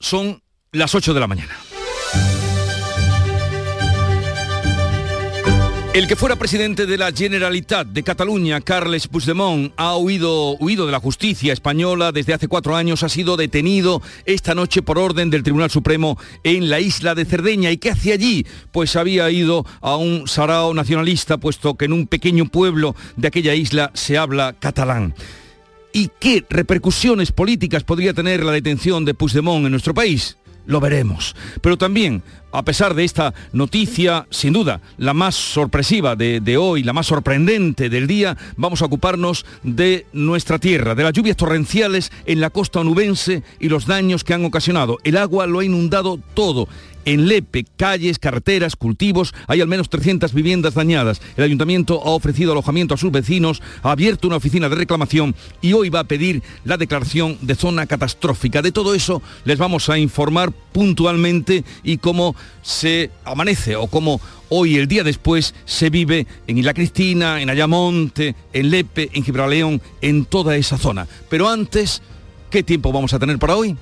Son las 8 de la mañana. El que fuera presidente de la Generalitat de Cataluña, Carles Puigdemont, ha huido, huido de la justicia española desde hace cuatro años, ha sido detenido esta noche por orden del Tribunal Supremo en la isla de Cerdeña. ¿Y qué hacía allí? Pues había ido a un sarao nacionalista, puesto que en un pequeño pueblo de aquella isla se habla catalán. ¿Y qué repercusiones políticas podría tener la detención de Puigdemont en nuestro país? Lo veremos. Pero también a pesar de esta noticia, sin duda, la más sorpresiva de, hoy, la más sorprendente del día, vamos a ocuparnos de nuestra tierra, de las lluvias torrenciales en la costa onubense y los daños que han ocasionado. El agua lo ha inundado todo. En Lepe, calles, carreteras, cultivos, hay al menos 300 viviendas dañadas. El ayuntamiento ha ofrecido alojamiento a sus vecinos, ha abierto una oficina de reclamación y hoy va a pedir la declaración de zona catastrófica. De todo eso les vamos a informar puntualmente y cómo se amanece o cómo hoy, el día después, se vive en Isla Cristina, en Ayamonte, en Lepe, en Gibraleón, en toda esa zona. Pero antes, ¿qué tiempo vamos a tener para hoy?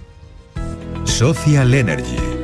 Social Energy.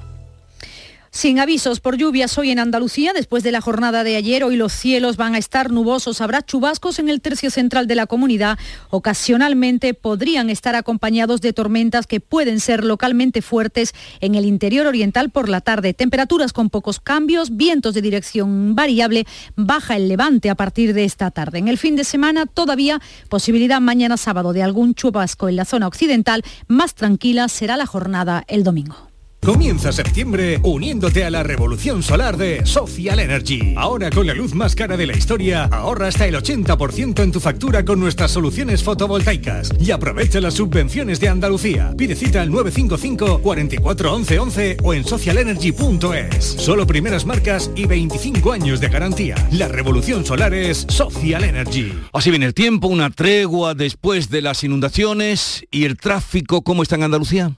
Sin avisos por lluvias hoy en Andalucía, después de la jornada de ayer, hoy los cielos van a estar nubosos, habrá chubascos en el tercio central de la comunidad. Ocasionalmente podrían estar acompañados de tormentas que pueden ser localmente fuertes en el interior oriental por la tarde. Temperaturas con pocos cambios, vientos de dirección variable, baja el levante a partir de esta tarde. En el fin de semana todavía posibilidad mañana sábado de algún chubasco en la zona occidental, más tranquila será la jornada el domingo. Comienza septiembre uniéndote a la revolución solar de Social Energy. Ahora con la luz más cara de la historia, ahorra hasta el 80% en tu factura con nuestras soluciones fotovoltaicas y aprovecha las subvenciones de Andalucía. Pide cita al 955 44 11 11 o en socialenergy.es. Solo primeras marcas y 25 años de garantía. La revolución solar es Social Energy. Así viene el tiempo, una tregua después de las inundaciones y el tráfico, ¿cómo está en Andalucía?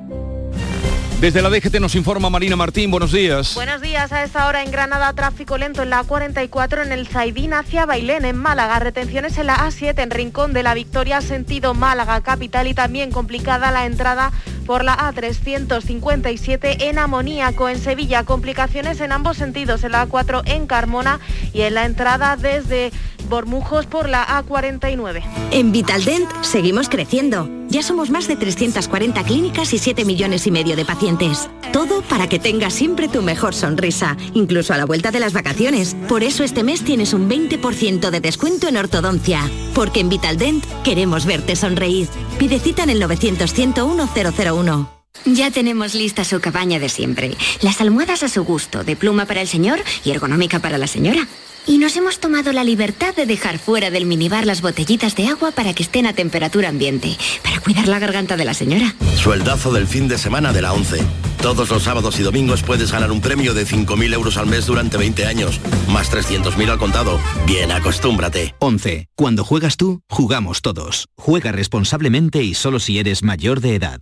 Desde la DGT nos informa Marina Martín, buenos días. Buenos días, a esta hora en Granada tráfico lento en la A44 en el Zaidín hacia Bailén en Málaga, retenciones en la A7 en Rincón de la Victoria sentido Málaga capital y también complicada la entrada por la A357 en Amoníaco en Sevilla, complicaciones en ambos sentidos en la A4 en Carmona y en la entrada desde Bormujos por la A49. En Vitaldent seguimos creciendo. Ya somos más de 340 clínicas y 7 millones y medio de pacientes. Todo para que tengas siempre tu mejor sonrisa, incluso a la vuelta de las vacaciones. Por eso este mes tienes un 20% de descuento en ortodoncia. Porque en Vitaldent queremos verte sonreír. Pide cita en el 900 101 001. Ya tenemos lista su cabaña de siempre. Las almohadas a su gusto, de pluma para el señor y ergonómica para la señora. Y nos hemos tomado la libertad de dejar fuera del minibar las botellitas de agua para que estén a temperatura ambiente, para cuidar la garganta de la señora. Sueldazo del fin de semana de la 11. Todos los sábados y domingos puedes ganar un premio de 5.000 euros al mes durante 20 años, más 300.000 al contado. Bien, acostúmbrate. 11. Cuando juegas tú, jugamos todos. Juega responsablemente y solo si eres mayor de edad.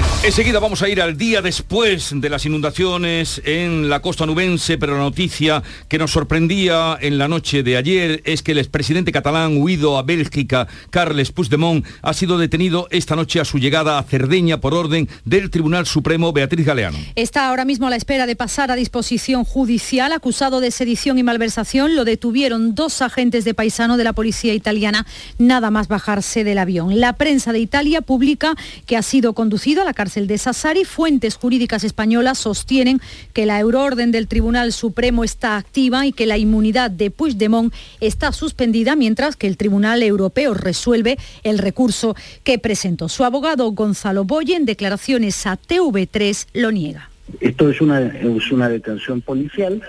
Enseguida vamos a ir al día después de las inundaciones en la costa nubense, pero la noticia que nos sorprendía en la noche de ayer es que el expresidente catalán huido a Bélgica, Carles Puigdemont, ha sido detenido esta noche a su llegada a Cerdeña por orden del Tribunal Supremo Beatriz Galeano. Está ahora mismo a la espera de pasar a disposición judicial, acusado de sedición y malversación. Lo detuvieron dos agentes de paisano de la policía italiana, nada más bajarse del avión. La prensa de Italia publica que ha sido conducido a la cárcel el de Sassari, fuentes jurídicas españolas sostienen que la euroorden del Tribunal Supremo está activa y que la inmunidad de Puigdemont está suspendida mientras que el Tribunal Europeo resuelve el recurso que presentó. Su abogado Gonzalo Boye en declaraciones a TV3 lo niega. Esto es una, es una detención policial,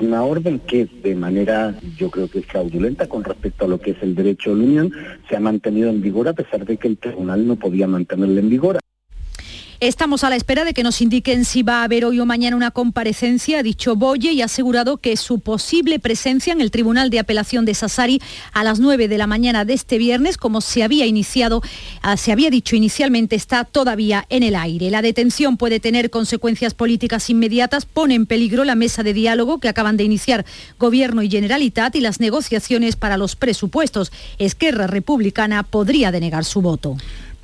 una orden que de manera yo creo que fraudulenta con respecto a lo que es el derecho de la Unión, se ha mantenido en vigor a pesar de que el tribunal no podía mantenerla en vigor. Estamos a la espera de que nos indiquen si va a haber hoy o mañana una comparecencia, ha dicho Boye y ha asegurado que su posible presencia en el Tribunal de Apelación de Sassari a las 9 de la mañana de este viernes, como se había iniciado, ah, se había dicho inicialmente, está todavía en el aire. La detención puede tener consecuencias políticas inmediatas, pone en peligro la mesa de diálogo que acaban de iniciar Gobierno y Generalitat y las negociaciones para los presupuestos. Esquerra Republicana podría denegar su voto.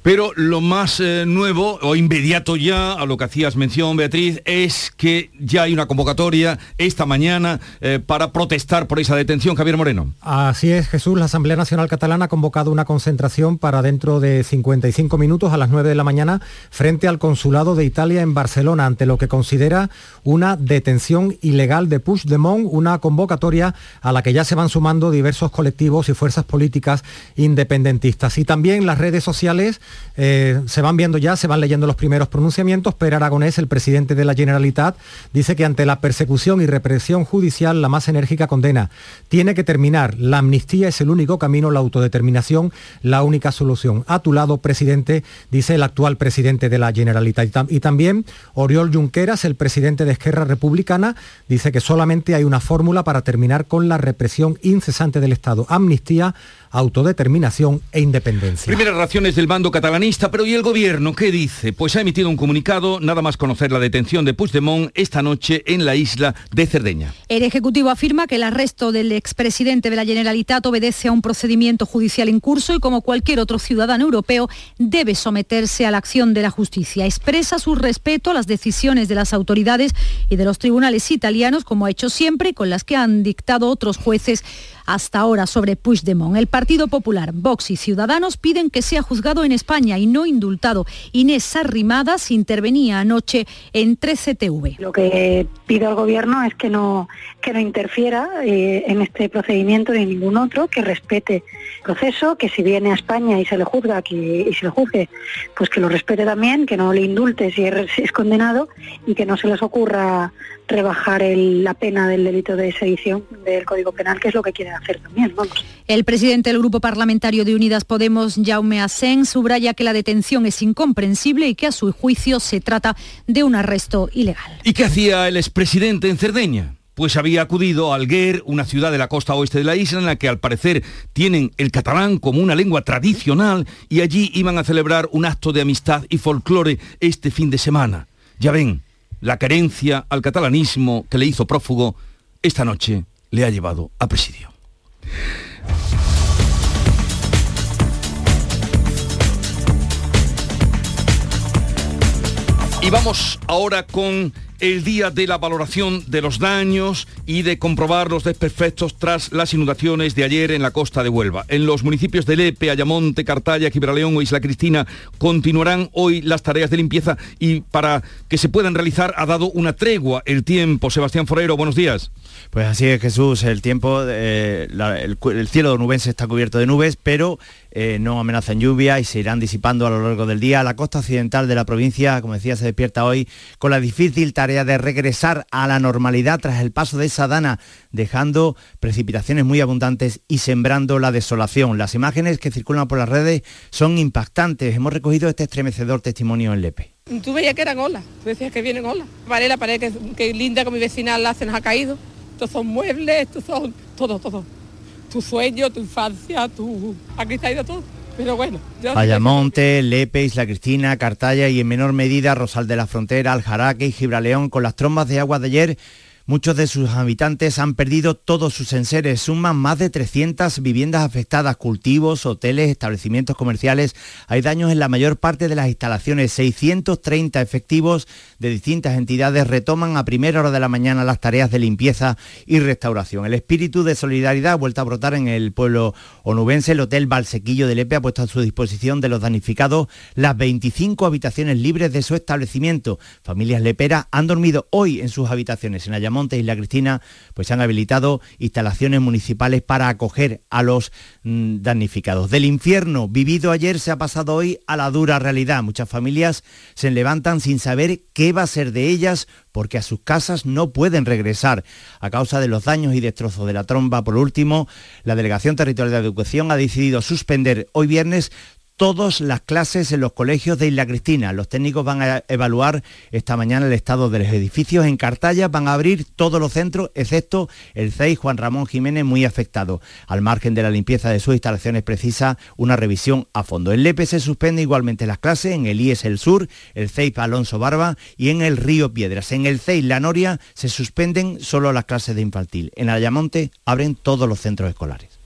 Pero lo más eh, nuevo o inmediato ya a lo que hacías mención, Beatriz, es que ya hay una convocatoria esta mañana eh, para protestar por esa detención. Javier Moreno. Así es, Jesús. La Asamblea Nacional Catalana ha convocado una concentración para dentro de 55 minutos a las 9 de la mañana frente al Consulado de Italia en Barcelona ante lo que considera una detención ilegal de Puigdemont, una convocatoria a la que ya se van sumando diversos colectivos y fuerzas políticas independentistas. Y también las redes sociales eh, se van viendo ya, se van leyendo los primeros pronunciamientos. pero Aragonés, el presidente de la Generalitat, dice que ante la persecución y represión judicial, la más enérgica condena tiene que terminar. La amnistía es el único camino, la autodeterminación, la única solución. A tu lado, presidente, dice el actual presidente de la Generalitat. Y también Oriol Junqueras, el presidente de Esquerra Republicana, dice que solamente hay una fórmula para terminar con la represión incesante del Estado. Amnistía autodeterminación e independencia. Primeras reacciones del bando catalanista, pero ¿y el gobierno qué dice? Pues ha emitido un comunicado, nada más conocer la detención de Puigdemont esta noche en la isla de Cerdeña. El Ejecutivo afirma que el arresto del expresidente de la Generalitat obedece a un procedimiento judicial en curso y como cualquier otro ciudadano europeo debe someterse a la acción de la justicia. Expresa su respeto a las decisiones de las autoridades y de los tribunales italianos, como ha hecho siempre y con las que han dictado otros jueces hasta ahora sobre Puigdemont. El Partido Popular, Vox y Ciudadanos piden que sea juzgado en España y no indultado. Inés Arrimadas intervenía anoche en 13TV. Lo que pido al Gobierno es que no, que no interfiera eh, en este procedimiento ni ningún otro, que respete el proceso, que si viene a España y se le juzga que, y se le juzgue, pues que lo respete también, que no le indulte si es condenado y que no se les ocurra rebajar la pena del delito de sedición del Código Penal, que es lo que quieren hacer también. Vamos. El presidente del Grupo Parlamentario de Unidas Podemos, Jaume Asen, subraya que la detención es incomprensible y que a su juicio se trata de un arresto ilegal. ¿Y qué hacía el expresidente en Cerdeña? pues había acudido a Alguer, una ciudad de la costa oeste de la isla, en la que al parecer tienen el catalán como una lengua tradicional y allí iban a celebrar un acto de amistad y folclore este fin de semana. Ya ven, la carencia al catalanismo que le hizo prófugo, esta noche le ha llevado a presidio. Y vamos ahora con el día de la valoración de los daños y de comprobar los desperfectos tras las inundaciones de ayer en la costa de Huelva. En los municipios de Lepe, Ayamonte, Cartaya, Gibraleón o Isla Cristina continuarán hoy las tareas de limpieza y para que se puedan realizar ha dado una tregua el tiempo. Sebastián Forero, buenos días. Pues así es Jesús, el tiempo, eh, el, el cielo nubense está cubierto de nubes, pero eh, no amenazan lluvia y se irán disipando a lo largo del día. La costa occidental de la provincia, como decía, se despierta hoy con la difícil tarea de regresar a la normalidad tras el paso de esa dana, dejando precipitaciones muy abundantes y sembrando la desolación. Las imágenes que circulan por las redes son impactantes. Hemos recogido este estremecedor testimonio en Lepe. Tú veías que eran olas, tú decías que vienen olas. Vale, la pared que, linda con mi vecina la se nos ha caído. Estos son muebles, estos son todo, todo tu sueño, tu infancia, tu... Aquí está todo. Pero bueno. Ayamonte, Lepe, Isla Cristina, Cartaya y en menor medida Rosal de la Frontera, Aljaraque y Gibraleón con las trombas de agua de ayer Muchos de sus habitantes han perdido todos sus enseres. Suman más de 300 viviendas afectadas, cultivos, hoteles, establecimientos comerciales. Hay daños en la mayor parte de las instalaciones. 630 efectivos de distintas entidades retoman a primera hora de la mañana las tareas de limpieza y restauración. El espíritu de solidaridad ha vuelto a brotar en el pueblo onubense. El Hotel Valsequillo de Lepe ha puesto a su disposición de los damnificados las 25 habitaciones libres de su establecimiento. Familias leperas han dormido hoy en sus habitaciones Monte y La Cristina, pues se han habilitado instalaciones municipales para acoger a los mm, damnificados. Del infierno vivido ayer se ha pasado hoy a la dura realidad. Muchas familias se levantan sin saber qué va a ser de ellas porque a sus casas no pueden regresar a causa de los daños y destrozos de la tromba. Por último, la Delegación Territorial de Educación ha decidido suspender hoy viernes todas las clases en los colegios de Isla Cristina. Los técnicos van a evaluar esta mañana el estado de los edificios. En Cartaya van a abrir todos los centros, excepto el CEI Juan Ramón Jiménez, muy afectado. Al margen de la limpieza de sus instalaciones precisa una revisión a fondo. En Lepe se suspende igualmente las clases, en el IES El Sur, el CEI Alonso Barba y en el Río Piedras. En el CEI La Noria se suspenden solo las clases de infantil. En Ayamonte abren todos los centros escolares.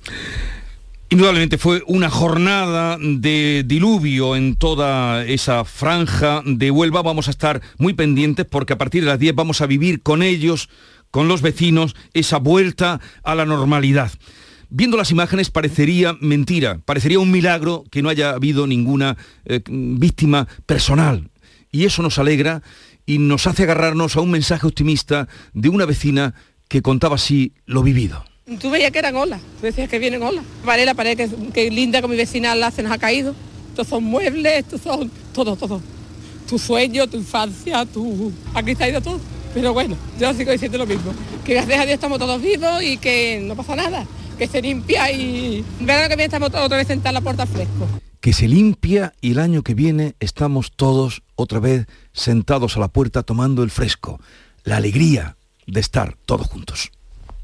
Indudablemente fue una jornada de diluvio en toda esa franja de Huelva. Vamos a estar muy pendientes porque a partir de las 10 vamos a vivir con ellos, con los vecinos, esa vuelta a la normalidad. Viendo las imágenes parecería mentira, parecería un milagro que no haya habido ninguna eh, víctima personal. Y eso nos alegra y nos hace agarrarnos a un mensaje optimista de una vecina que contaba así lo vivido. Tú veías que eran olas, tú decías que vienen olas. Vale, la pared que, linda con mi vecina la se nos ha caído. Estos son muebles, estos son todo, todo. Tu sueño, tu infancia, tu... Aquí está ido todo. Pero bueno, yo sigo diciendo lo mismo. Que gracias a Dios estamos todos vivos y que no pasa nada. Que se limpia y... Verano que viene estamos otra vez sentados en la puerta fresco. Que se limpia y el año que viene estamos todos otra vez sentados a la puerta tomando el fresco. La alegría de estar todos juntos.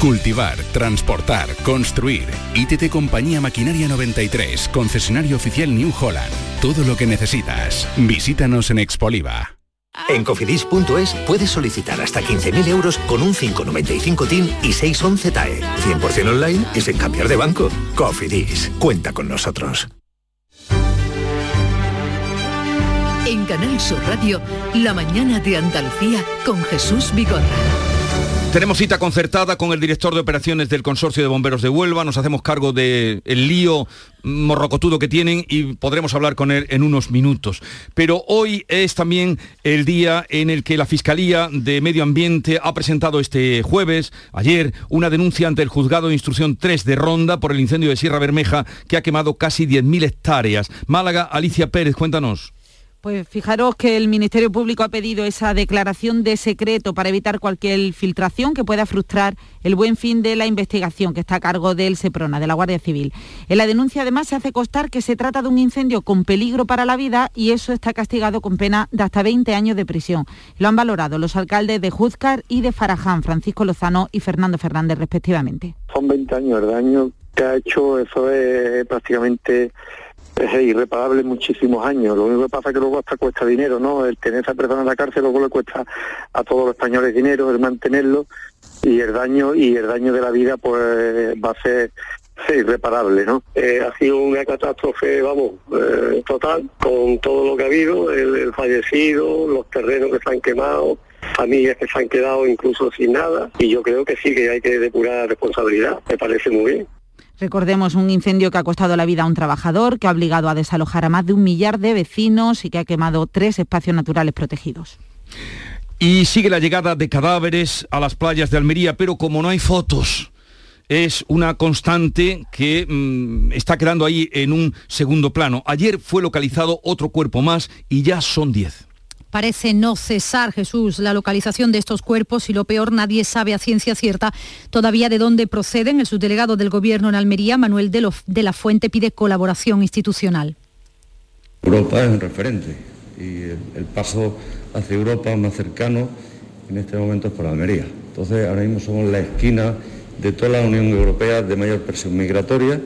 Cultivar, transportar, construir. ITT Compañía Maquinaria 93, concesionario oficial New Holland. Todo lo que necesitas. Visítanos en Expoliva. En cofidis.es puedes solicitar hasta 15.000 euros con un 595 TIN y 611 TAE. 100% online y sin cambiar de banco. Cofidis, cuenta con nosotros. En Canal Sur Radio, la mañana de Andalucía con Jesús Vigorra. Tenemos cita concertada con el director de operaciones del Consorcio de Bomberos de Huelva, nos hacemos cargo del lío morrocotudo que tienen y podremos hablar con él en unos minutos. Pero hoy es también el día en el que la Fiscalía de Medio Ambiente ha presentado este jueves, ayer, una denuncia ante el Juzgado de Instrucción 3 de Ronda por el incendio de Sierra Bermeja que ha quemado casi 10.000 hectáreas. Málaga, Alicia Pérez, cuéntanos. Pues fijaros que el Ministerio Público ha pedido esa declaración de secreto para evitar cualquier filtración que pueda frustrar el buen fin de la investigación que está a cargo del SEPRONA, de la Guardia Civil. En la denuncia además se hace constar que se trata de un incendio con peligro para la vida y eso está castigado con pena de hasta 20 años de prisión. Lo han valorado los alcaldes de Juzcar y de Faraján, Francisco Lozano y Fernando Fernández respectivamente. Son 20 años el daño que ha hecho, eso es prácticamente es irreparable muchísimos años. Lo único que pasa es que luego hasta cuesta dinero, ¿no? El tener a esa persona en la cárcel luego le cuesta a todos los españoles dinero, el mantenerlo y el daño y el daño de la vida pues va a ser irreparable, ¿no? Eh, ha sido una catástrofe, vamos, eh, total, con todo lo que ha habido, el, fallecido, los terrenos que se han quemado, familias que se han quedado incluso sin nada, y yo creo que sí que hay que depurar responsabilidad, me parece muy bien. Recordemos un incendio que ha costado la vida a un trabajador, que ha obligado a desalojar a más de un millar de vecinos y que ha quemado tres espacios naturales protegidos. Y sigue la llegada de cadáveres a las playas de Almería, pero como no hay fotos, es una constante que mm, está quedando ahí en un segundo plano. Ayer fue localizado otro cuerpo más y ya son diez. Parece no cesar, Jesús, la localización de estos cuerpos y lo peor, nadie sabe a ciencia cierta todavía de dónde proceden. El subdelegado del Gobierno en Almería, Manuel de, la Fuente, pide colaboración institucional. Europa es un referente y el, paso hacia Europa más cercano en este momento es por Almería. Entonces ahora mismo somos la esquina de toda la Unión Europea de mayor presión migratoria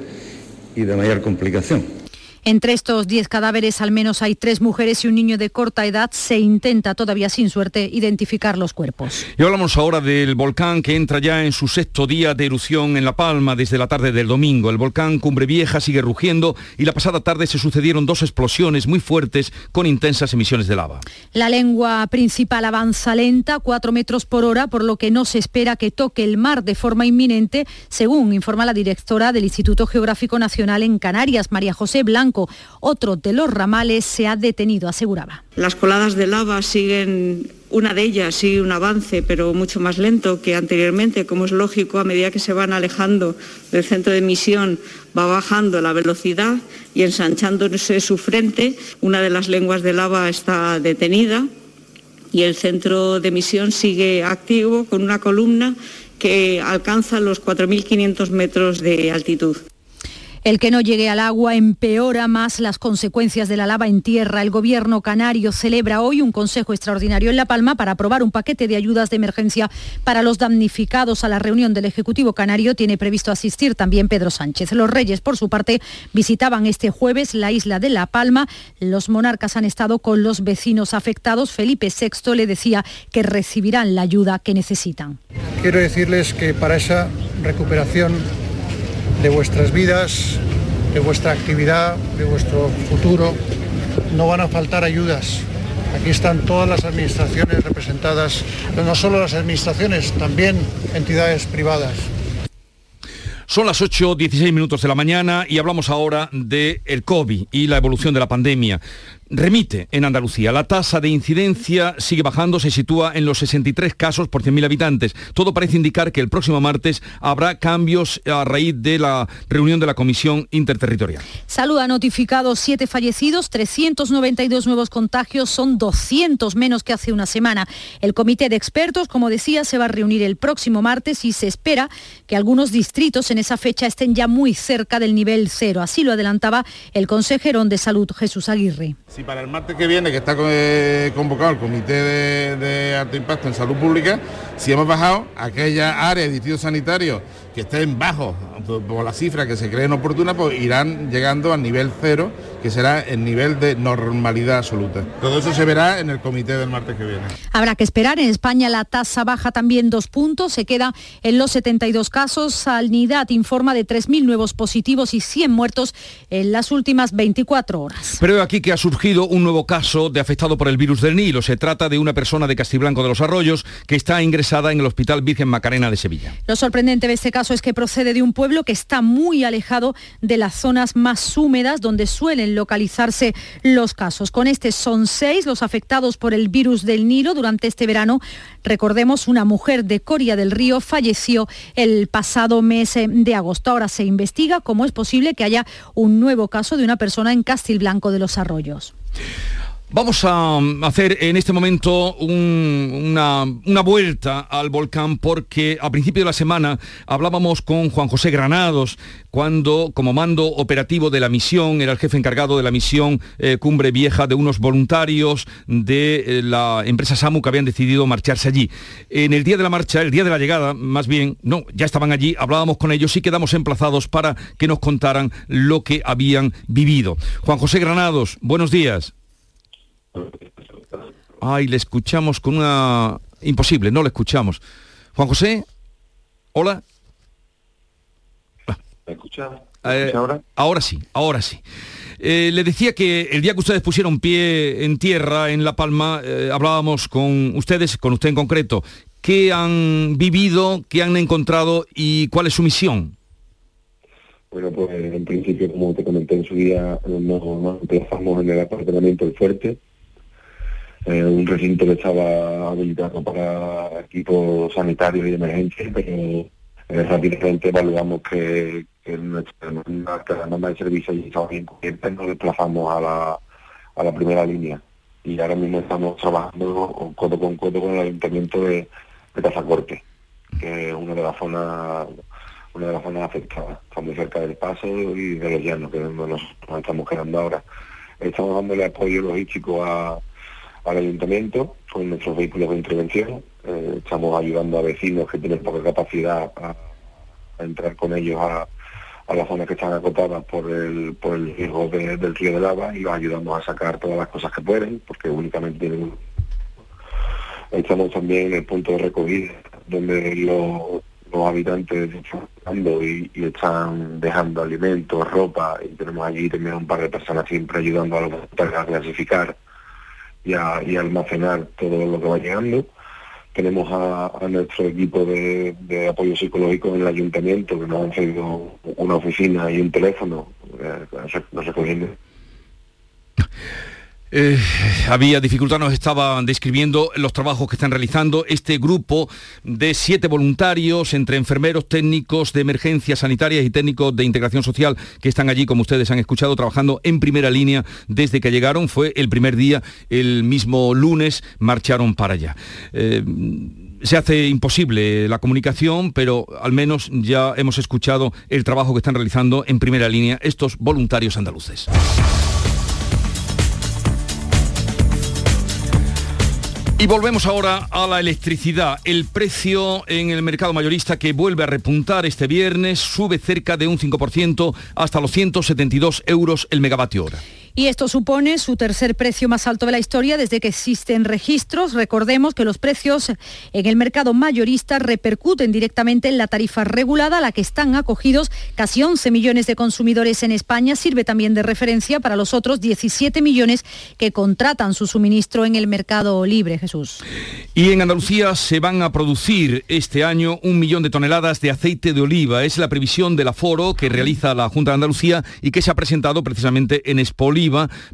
y de mayor complicación. Entre estos 10 cadáveres al menos hay tres mujeres y un niño de corta edad. Se intenta todavía sin suerte identificar los cuerpos. Y hablamos ahora del volcán que entra ya en su sexto día de erupción en La Palma desde la tarde del domingo. El volcán Cumbre Vieja sigue rugiendo y la pasada tarde se sucedieron dos explosiones muy fuertes con intensas emisiones de lava. La lengua principal avanza lenta, 4 metros por hora, por lo que no se espera que toque el mar de forma inminente, según informa la directora del Instituto Geográfico Nacional en Canarias, María José Blanco Otro de los ramales se ha detenido, aseguraba. Las coladas de lava siguen una de ellas sigue un avance, pero mucho más lento que anteriormente, como es lógico, a medida que se van alejando del centro de emisión, va bajando la velocidad y ensanchándose su frente. Una de las lenguas de lava está detenida y el centro de emisión sigue activo con una columna que alcanza los 4.500 metros de altitud. El que no llegue al agua empeora más las consecuencias de la lava en tierra. El gobierno canario celebra hoy un consejo extraordinario en La Palma para aprobar un paquete de ayudas de emergencia para los damnificados. A la reunión del Ejecutivo canario tiene previsto asistir también Pedro Sánchez. Los reyes, por su parte, visitaban este jueves la isla de La Palma. Los monarcas han estado con los vecinos afectados. Felipe VI le decía que recibirán la ayuda que necesitan. Quiero decirles que para esa recuperación de vuestras vidas, de vuestra actividad, de vuestro futuro. No van a faltar ayudas. Aquí están todas las administraciones representadas, pero no solo las administraciones, también entidades privadas. Son las 8.16 minutos de la mañana y hablamos ahora del el COVID y la evolución de la pandemia remite en Andalucía. La tasa de incidencia sigue bajando, se sitúa en los 63 casos por 100.000 habitantes. Todo parece indicar que el próximo martes habrá cambios a raíz de la reunión de la Comisión Interterritorial. Salud ha notificado siete fallecidos, 392 nuevos contagios, son 200 menos que hace una semana. El comité de expertos, como decía, se va a reunir el próximo martes y se espera que algunos distritos en esa fecha estén ya muy cerca del nivel cero. Así lo adelantaba el consejero de Salud, Jesús Aguirre. Si para el martes que viene, que está eh, convocado el Comité de, Alto Impacto en Salud Pública, si hemos bajado aquella área de distrito sanitario que estén bajos por la cifra que se creen oportuna, pues irán llegando al nivel cero, que será el nivel de normalidad absoluta. Todo eso se verá en el comité del martes que viene. Habrá que esperar. En España la tasa baja también dos puntos, se queda en los 72 casos. Sanidad informa de 3.000 nuevos positivos y 100 muertos en las últimas 24 horas. Pero aquí que ha surgido un nuevo caso de afectado por el virus del Nilo. Se trata de una persona de Castiblanco de los Arroyos que está ingresada en el Hospital Virgen Macarena de Sevilla. Lo sorprendente de este caso es que procede de un pueblo que está muy alejado de las zonas más húmedas donde suelen localizarse los casos. Con este son seis los afectados por el virus del Nilo durante este verano. Recordemos, una mujer de Coria del Río falleció el pasado mes de agosto. Ahora se investiga cómo es posible que haya un nuevo caso de una persona en Castilblanco de los Arroyos. Vamos a hacer en este momento una, vuelta al volcán porque a principio de la semana hablábamos con Juan José Granados cuando como mando operativo de la misión, era el jefe encargado de la misión eh, Cumbre Vieja de unos voluntarios de eh, la empresa SAMU que habían decidido marcharse allí. En el día de la marcha, el día de la llegada, más bien, no, ya estaban allí, hablábamos con ellos y quedamos emplazados para que nos contaran lo que habían vivido. Juan José Granados, buenos días. Ay, le escuchamos con una... Imposible, no le escuchamos. Juan José, hola. ¿Me escucha? Eh, ahora? ahora sí, ahora sí. Eh, le decía que el día que ustedes pusieron pie en tierra en La Palma, eh, hablábamos con ustedes, con usted en concreto, qué han vivido, qué han encontrado y cuál es su misión. Bueno, pues en principio, como te comenté en su día, nos, nos emplazamos en el apartamento del fuerte, eh, un recinto que estaba habilitado para equipos sanitarios y de emergencia, pero eh, rápidamente evaluamos que, nuestra, norma de servicio y estaba bien cubierta y nos desplazamos a la, a la primera línea. Y ahora mismo estamos trabajando codo con codo con el ayuntamiento de, de que es una de las zonas una de las zonas afectadas. Estamos cerca del paso y de los llanos, que es donde nos estamos quedando ahora. Estamos dándole apoyo logístico a al ayuntamiento con nuestros vehículos de intervención. Eh, estamos ayudando a vecinos que tienen poca capacidad a, entrar con ellos a, las zonas que están acotadas por el, por el riesgo del río de lava y los ayudamos a sacar todas las cosas que pueden, porque únicamente tienen Estamos también en el punto de recogida, donde los, habitantes están dando y, están dejando alimentos, ropa, y tenemos allí también un par de personas siempre ayudando a los a clasificar y, a, almacenar todo lo que va llegando. Tenemos a, nuestro equipo de, apoyo psicológico en el ayuntamiento que nos han cedido una oficina y un teléfono no recogiendo. Eh, había dificultad, nos estaban describiendo los trabajos que están realizando este grupo de siete voluntarios entre enfermeros, técnicos de emergencias sanitarias y técnicos de integración social que están allí, como ustedes han escuchado, trabajando en primera línea desde que llegaron. Fue el primer día, el mismo lunes, marcharon para allá. Eh, se hace imposible la comunicación, pero al menos ya hemos escuchado el trabajo que están realizando en primera línea estos voluntarios andaluces. Y volvemos ahora a la electricidad. El precio en el mercado mayorista que vuelve a repuntar este viernes sube cerca de un 5% hasta los 172 euros el megavatio hora. Y esto supone su tercer precio más alto de la historia desde que existen registros. Recordemos que los precios en el mercado mayorista repercuten directamente en la tarifa regulada a la que están acogidos casi 11 millones de consumidores en España. Sirve también de referencia para los otros 17 millones que contratan su suministro en el mercado libre. Jesús. Y en Andalucía se van a producir este año un millón de toneladas de aceite de oliva. Es la previsión del aforo que realiza la Junta de Andalucía y que se ha presentado precisamente en Espoli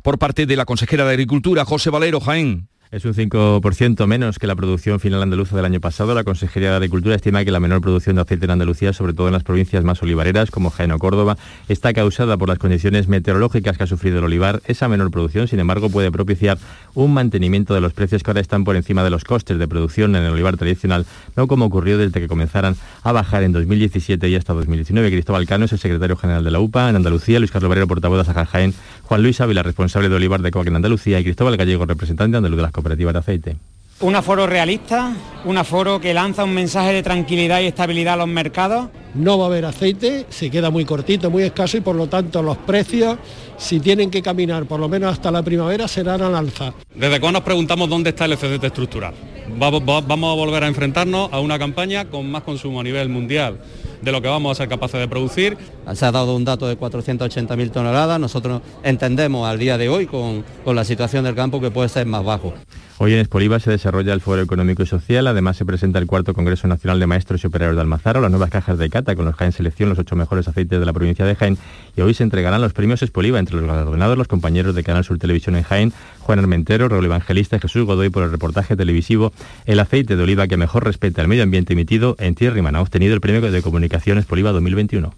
por parte de la consejera de Agricultura, José Valero Jaén. Es un 5% menos que la producción final andaluza del año pasado. La Consejería de Agricultura estima que la menor producción de aceite en Andalucía, sobre todo en las provincias más olivareras como Jaén o Córdoba, está causada por las condiciones meteorológicas que ha sufrido el olivar. Esa menor producción, sin embargo, puede propiciar un mantenimiento de los precios que ahora están por encima de los costes de producción en el olivar tradicional, no como ocurrió desde que comenzaran a bajar en 2017 y hasta 2019. Cristóbal Cano es el secretario general de la UPA en Andalucía, Luis Carlos Barrero, portavoz de Jaén, Juan Luis Ávila, responsable de olivar de Coac en Andalucía y Cristóbal Gallego, representante andaluz de las cooperativas de aceite. Un aforo realista, un aforo que lanza un mensaje de tranquilidad y estabilidad a los mercados. No va a haber aceite, se queda muy cortito, muy escaso y por lo tanto los precios, si tienen que caminar por lo menos hasta la primavera, serán al alza. Desde cuando nos preguntamos dónde está el excedente estructural. Vamos a volver a enfrentarnos a una campaña con más consumo a nivel mundial de lo que vamos a ser capaces de producir. Se ha dado un dato de 480.000 toneladas, nosotros entendemos al día de hoy con, con la situación del campo que puede ser más bajo. Hoy en Espoliva se desarrolla el Foro Económico y Social, además se presenta el cuarto Congreso Nacional de Maestros y Operarios de Almazara, las nuevas cajas de cata con los Jaén Selección, los ocho mejores aceites de la provincia de Jaén, y hoy se entregarán los premios Espoliva entre los galardonados, los compañeros de Canal Sur Televisión en Jaén, Juan Armentero, Raúl Evangelista y Jesús Godoy por el reportaje televisivo El aceite de oliva que mejor respeta el medio ambiente emitido en Tierra y Ha obtenido el premio de comunicación Espoliva 2021.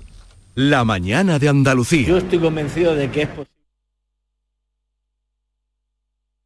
La mañana de Andalucía. Yo estoy convencido de que es posible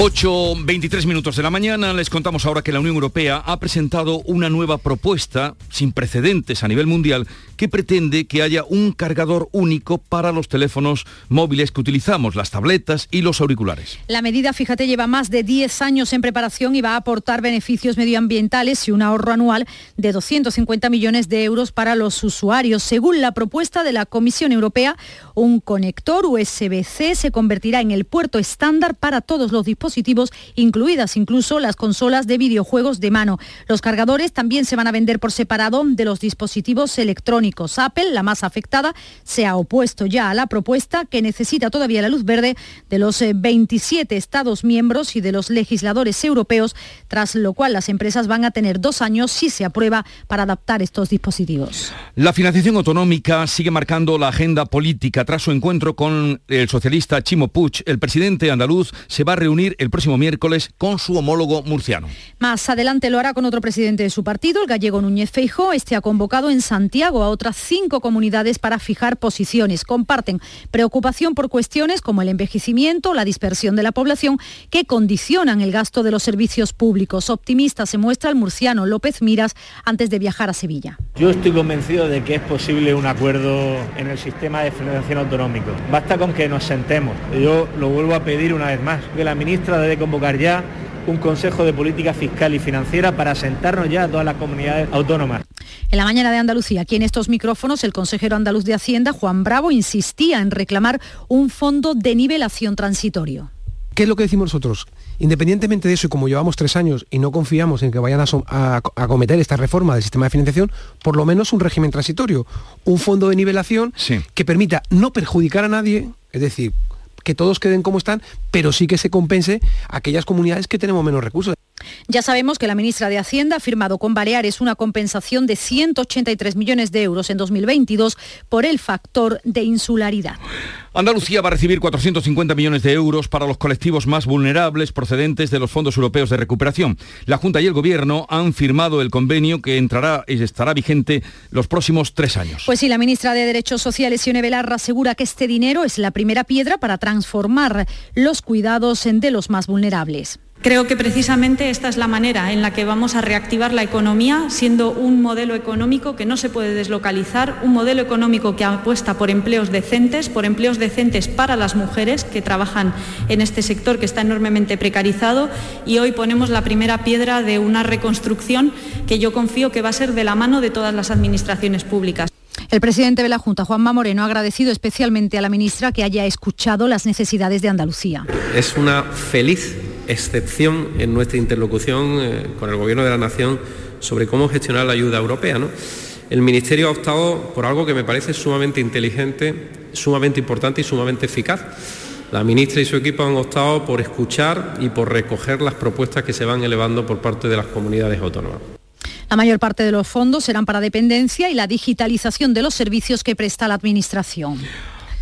8.23 minutos de la mañana les contamos ahora que la Unión Europea ha presentado una nueva propuesta sin precedentes a nivel mundial que pretende que haya un cargador único para los teléfonos móviles que utilizamos, las tabletas y los auriculares. La medida, fíjate, lleva más de 10 años en preparación y va a aportar beneficios medioambientales y un ahorro anual de 250 millones de euros para los usuarios. Según la propuesta de la Comisión Europea, un conector USB-C se convertirá en el puerto estándar para todos los dispositivos incluidas incluso las consolas de videojuegos de mano. Los cargadores también se van a vender por separado de los dispositivos electrónicos. Apple, la más afectada, se ha opuesto ya a la propuesta que necesita todavía la luz verde de los 27 eh, Estados miembros y de los legisladores europeos, tras lo cual las empresas van a tener dos años si se aprueba para adaptar estos dispositivos. La financiación autonómica sigue marcando la agenda política. Tras su encuentro con el socialista Chimo Puig, el presidente andaluz se va a reunir el próximo miércoles con su homólogo murciano. Más adelante lo hará con otro presidente de su partido, el gallego Núñez Feijó. Este ha convocado en Santiago a otras cinco comunidades para fijar posiciones. Comparten preocupación por cuestiones como el envejecimiento, la dispersión de la población, que condicionan el gasto de los servicios públicos. Optimista se muestra el murciano López Miras antes de viajar a Sevilla. Yo estoy convencido de que es posible un acuerdo en el sistema de financiación autonómico. Basta con que nos sentemos. Yo lo vuelvo a pedir una vez más, que la ministra debe convocar ya un Consejo de Política Fiscal y Financiera para sentarnos ya a todas las comunidades autónomas. En la mañana de Andalucía, aquí en estos micrófonos, el consejero andaluz de Hacienda, Juan Bravo, insistía en reclamar un fondo de nivelación transitorio. ¿Qué es lo que decimos nosotros? Independientemente de eso, y como llevamos tres años y no confiamos en que vayan a, acometer esta reforma del sistema de financiación, por lo menos un régimen transitorio, un fondo de nivelación que permita no perjudicar a nadie, es decir, que todos queden como están, pero sí que se compense aquellas comunidades que tenemos menos recursos. Ya sabemos que la ministra de Hacienda ha firmado con Baleares una compensación de 183 millones de euros en 2022 por el factor de insularidad. Andalucía va a recibir 450 millones de euros para los colectivos más vulnerables procedentes de los fondos europeos de recuperación. La Junta y el Gobierno han firmado el convenio que entrará y estará vigente los próximos tres años. Pues sí, la ministra de Derechos Sociales, Ione Belarra, asegura que este dinero es la primera piedra para transformar los cuidados de los más vulnerables. Creo que precisamente esta es la manera en la que vamos a reactivar la economía, siendo un modelo económico que no se puede deslocalizar, un modelo económico que apuesta por empleos decentes, por empleos decentes para las mujeres que trabajan en este sector que está enormemente precarizado y hoy ponemos la primera piedra de una reconstrucción que yo confío que va a ser de la mano de todas las administraciones públicas. El presidente de la Junta, Juanma Moreno, ha agradecido especialmente a la ministra que haya escuchado las necesidades de Andalucía. Es una feliz excepción en nuestra interlocución eh, con el Gobierno de la Nación sobre cómo gestionar la ayuda europea. El Ministerio ha optado por algo que me parece sumamente inteligente, sumamente importante y sumamente eficaz. La ministra y su equipo han optado por escuchar y por recoger las propuestas que se van elevando por parte de las comunidades autónomas. La mayor parte de los fondos serán para dependencia y la digitalización de los servicios que presta la Administración.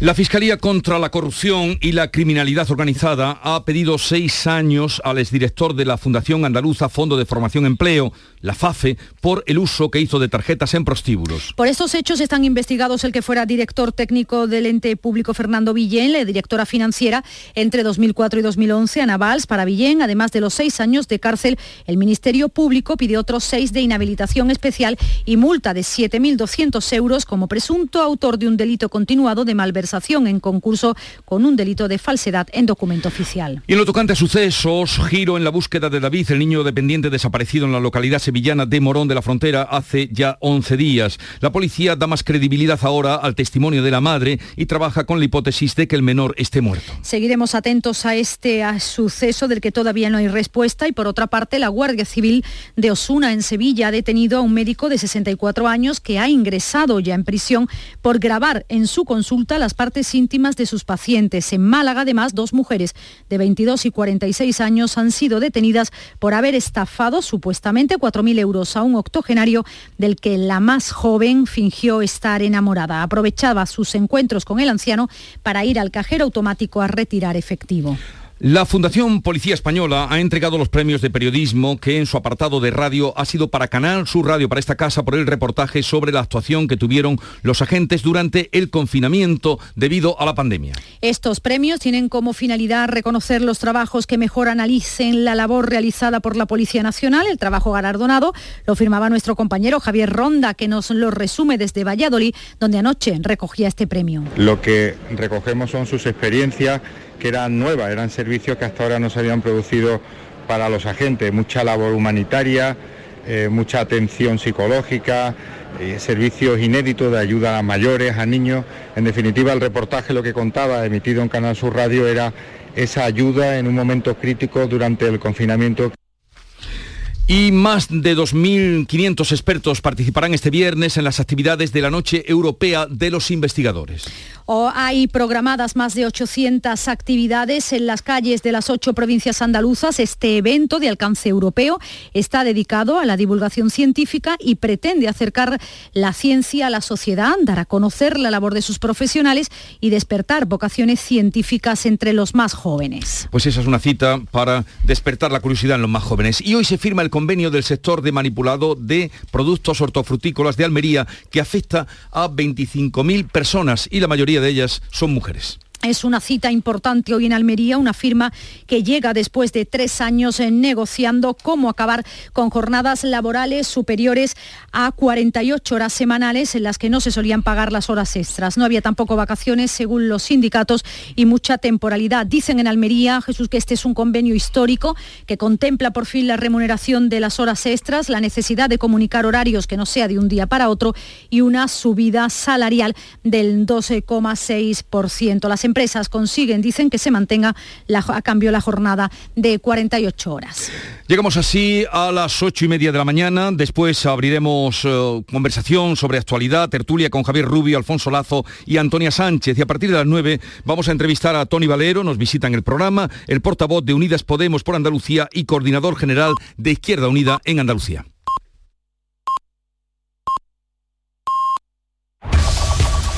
La Fiscalía contra la Corrupción y la Criminalidad Organizada ha pedido seis años al exdirector de la Fundación Andaluza Fondo de Formación Empleo, la FAFE, por el uso que hizo de tarjetas en prostíbulos. Por estos hechos están investigados el que fuera director técnico del ente público Fernando Villén, la directora financiera entre 2004 y 2011, Ana Valls, para Villén, además de los seis años de cárcel, el Ministerio Público pide otros seis de inhabilitación especial y multa de 7.200 euros como presunto autor de un delito continuado de malversación en concurso con un delito de falsedad en documento oficial. Y en lo tocante a sucesos, giro en la búsqueda de David, el niño dependiente desaparecido en la localidad sevillana de Morón de la Frontera hace ya 11 días. La policía da más credibilidad ahora al testimonio de la madre y trabaja con la hipótesis de que el menor esté muerto. Seguiremos atentos a este suceso del que todavía no hay respuesta y por otra parte la Guardia Civil de Osuna en Sevilla ha detenido a un médico de 64 años que ha ingresado ya en prisión por grabar en su consulta las partes íntimas de sus pacientes. En Málaga, además, dos mujeres de 22 y 46 años han sido detenidas por haber estafado supuestamente 4.000 euros a un octogenario del que la más joven fingió estar enamorada. Aprovechaba sus encuentros con el anciano para ir al cajero automático a retirar efectivo. La Fundación Policía Española ha entregado los premios de periodismo que en su apartado de radio ha sido para Canal Sur Radio, para esta casa, por el reportaje sobre la actuación que tuvieron los agentes durante el confinamiento debido a la pandemia. Estos premios tienen como finalidad reconocer los trabajos que mejor analicen la labor realizada por la Policía Nacional, el trabajo galardonado. Lo firmaba nuestro compañero Javier Ronda, que nos lo resume desde Valladolid, donde anoche recogía este premio. Lo que recogemos son sus experiencias que eran nuevas, eran servicios que hasta ahora no se habían producido para los agentes, mucha labor humanitaria, eh, mucha atención psicológica, eh, servicios inéditos de ayuda a mayores, a niños. En definitiva, el reportaje lo que contaba, emitido en Canal Sur Radio, era esa ayuda en un momento crítico durante el confinamiento. Y más de 2.500 expertos participarán este viernes en las actividades de la Noche Europea de los Investigadores. Hay programadas más de 800 actividades en las calles de las ocho provincias andaluzas. Este evento de alcance europeo está dedicado a la divulgación científica y pretende acercar la ciencia a la sociedad, dar a conocer la labor de sus profesionales y despertar vocaciones científicas entre los más jóvenes. Pues esa es una cita para despertar la curiosidad en los más jóvenes. Y hoy se firma el convenio del sector de manipulado de productos hortofrutícolas de Almería que afecta a 25.000 personas y la mayoría de ellas son mujeres. Es una cita importante hoy en Almería, una firma que llega después de tres años en negociando cómo acabar con jornadas laborales superiores a 48 horas semanales en las que no se solían pagar las horas extras. No había tampoco vacaciones según los sindicatos y mucha temporalidad. Dicen en Almería, Jesús, que este es un convenio histórico que contempla por fin la remuneración de las horas extras, la necesidad de comunicar horarios que no sea de un día para otro y una subida salarial del 12,6%. Empresas consiguen, dicen, que se mantenga a cambio la jornada de 48 horas. Llegamos así a las ocho y media de la mañana. Después abriremos eh, conversación sobre actualidad, tertulia con Javier Rubio, Alfonso Lazo y Antonia Sánchez. Y a partir de las nueve vamos a entrevistar a Tony Valero, nos visita en el programa, el portavoz de Unidas Podemos por Andalucía y coordinador general de Izquierda Unida en Andalucía.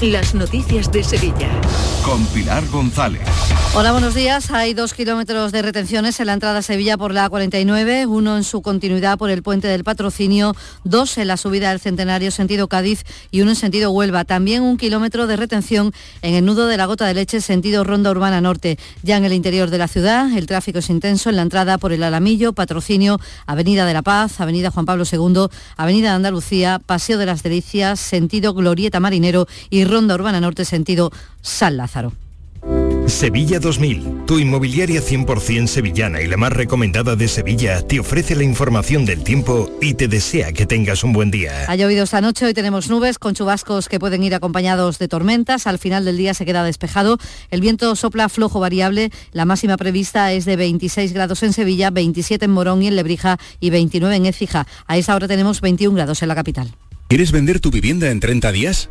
las noticias de Sevilla. Con Pilar González. Hola, buenos días. Hay dos kilómetros de retenciones en la entrada a Sevilla por la A49, uno en su continuidad por el puente del patrocinio, dos en la subida del centenario sentido Cádiz y uno en sentido Huelva. También un kilómetro de retención en el nudo de la gota de leche sentido Ronda Urbana Norte. Ya en el interior de la ciudad, el tráfico es intenso en la entrada por el Alamillo, patrocinio, Avenida de la Paz, Avenida Juan Pablo II, Avenida de Andalucía, Paseo de las Delicias, sentido Glorieta Marinero y Ronda Urbana Norte, sentido San Lázaro. Sevilla 2000, tu inmobiliaria 100% sevillana y la más recomendada de Sevilla, te ofrece la información del tiempo y te desea que tengas un buen día. Ha llovido esta noche, hoy tenemos nubes con chubascos que pueden ir acompañados de tormentas. Al final del día se queda despejado. El viento sopla flojo variable. La máxima prevista es de 26 grados en Sevilla, 27 en Morón y en Lebrija y 29 en Écija. A esa hora tenemos 21 grados en la capital. ¿Quieres vender tu vivienda en 30 días?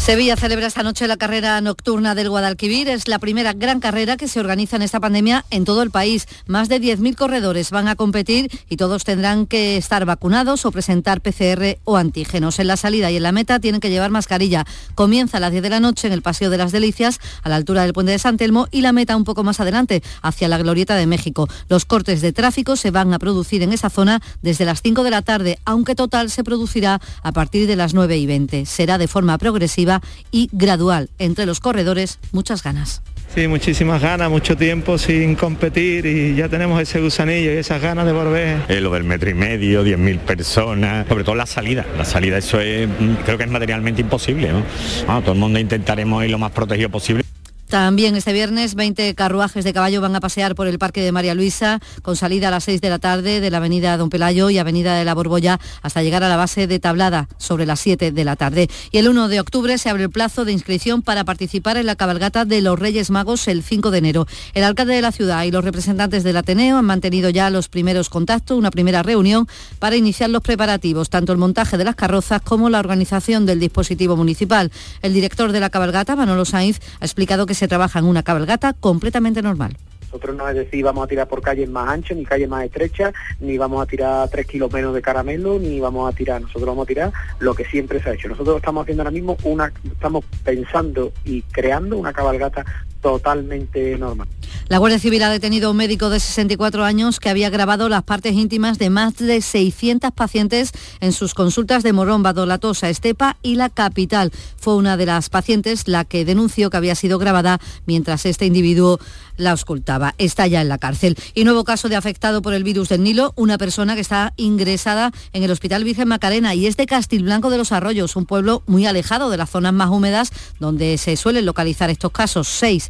Sevilla celebra esta noche la carrera nocturna del Guadalquivir. Es la primera gran carrera que se organiza en esta pandemia en todo el país. Más de 10.000 corredores van a competir y todos tendrán que estar vacunados o presentar PCR o antígenos. En la salida y en la meta tienen que llevar mascarilla. Comienza a las 10 de la noche en el Paseo de las Delicias, a la altura del puente de San Telmo, y la meta un poco más adelante, hacia la Glorieta de México. Los cortes de tráfico se van a producir en esa zona desde las 5 de la tarde, aunque total se producirá a partir de las 9 y 20. Será de forma progresiva y gradual. Entre los corredores, muchas ganas. Sí, muchísimas ganas, mucho tiempo sin competir y ya tenemos ese gusanillo y esas ganas de volver. Eh, lo del metro y medio, 10.000 personas, sobre todo la salida. La salida, eso es, mm, creo que es materialmente imposible. ¿no? todo el mundo intentaremos ir lo más protegido posible. También este viernes 20 carruajes de caballo van a pasear por el Parque de María Luisa con salida a las 6 de la tarde de la Avenida Don Pelayo y Avenida de la Borbolla hasta llegar a la base de Tablada sobre las 7 de la tarde. Y el 1 de octubre se abre el plazo de inscripción para participar en la cabalgata de los Reyes Magos el 5 de enero. El alcalde de la ciudad y los representantes del Ateneo han mantenido ya los primeros contactos, una primera reunión para iniciar los preparativos, tanto el montaje de las carrozas como la organización del dispositivo municipal. El director de la cabalgata, Manolo Sainz, ha explicado que se trabaja en una cabalgata completamente normal. Nosotros no es decir vamos a tirar por calles más anchas, ni calles más estrechas, ni vamos a tirar tres kilos menos de caramelo, ni vamos a tirar, nosotros vamos a tirar lo que siempre se ha hecho. Nosotros estamos haciendo ahora mismo una, estamos pensando y creando una cabalgata totalmente normal. La Guardia Civil ha detenido a un médico de 64 años que había grabado las partes íntimas de más de 600 pacientes en sus consultas de Morón, Badolatosa, Estepa y la capital. Fue una de las pacientes la que denunció que había sido grabada mientras este individuo la auscultaba. Está ya en la cárcel. Y nuevo caso de afectado por el virus del Nilo, una persona que está ingresada en el Hospital Virgen Macarena y es de Castilblanco de los Arroyos, un pueblo muy alejado de las zonas más húmedas donde se suelen localizar estos casos. Seis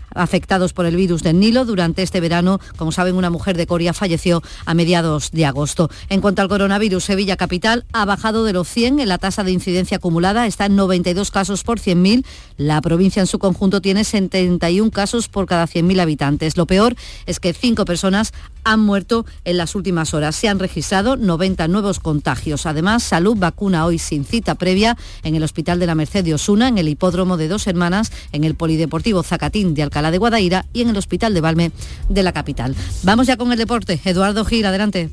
afectados por el virus del Nilo. Durante este verano, como saben, una mujer de Coria falleció a mediados de agosto. En cuanto al coronavirus, Sevilla Capital ha bajado de los 100 en la tasa de incidencia acumulada, está en 92 casos por 100.000. La provincia en su conjunto tiene 71 casos por cada 100.000 habitantes. Lo peor es que cinco personas han muerto en las últimas horas. Se han registrado 90 nuevos contagios. Además, Salud vacuna hoy sin cita previa en el Hospital de la Merced de Osuna, en el Hipódromo de Dos Hermanas, en el Polideportivo Zacatín de Alcalá la de Guadaira y en el Hospital de Valme de la capital. Vamos ya con el deporte. Eduardo Gil, adelante.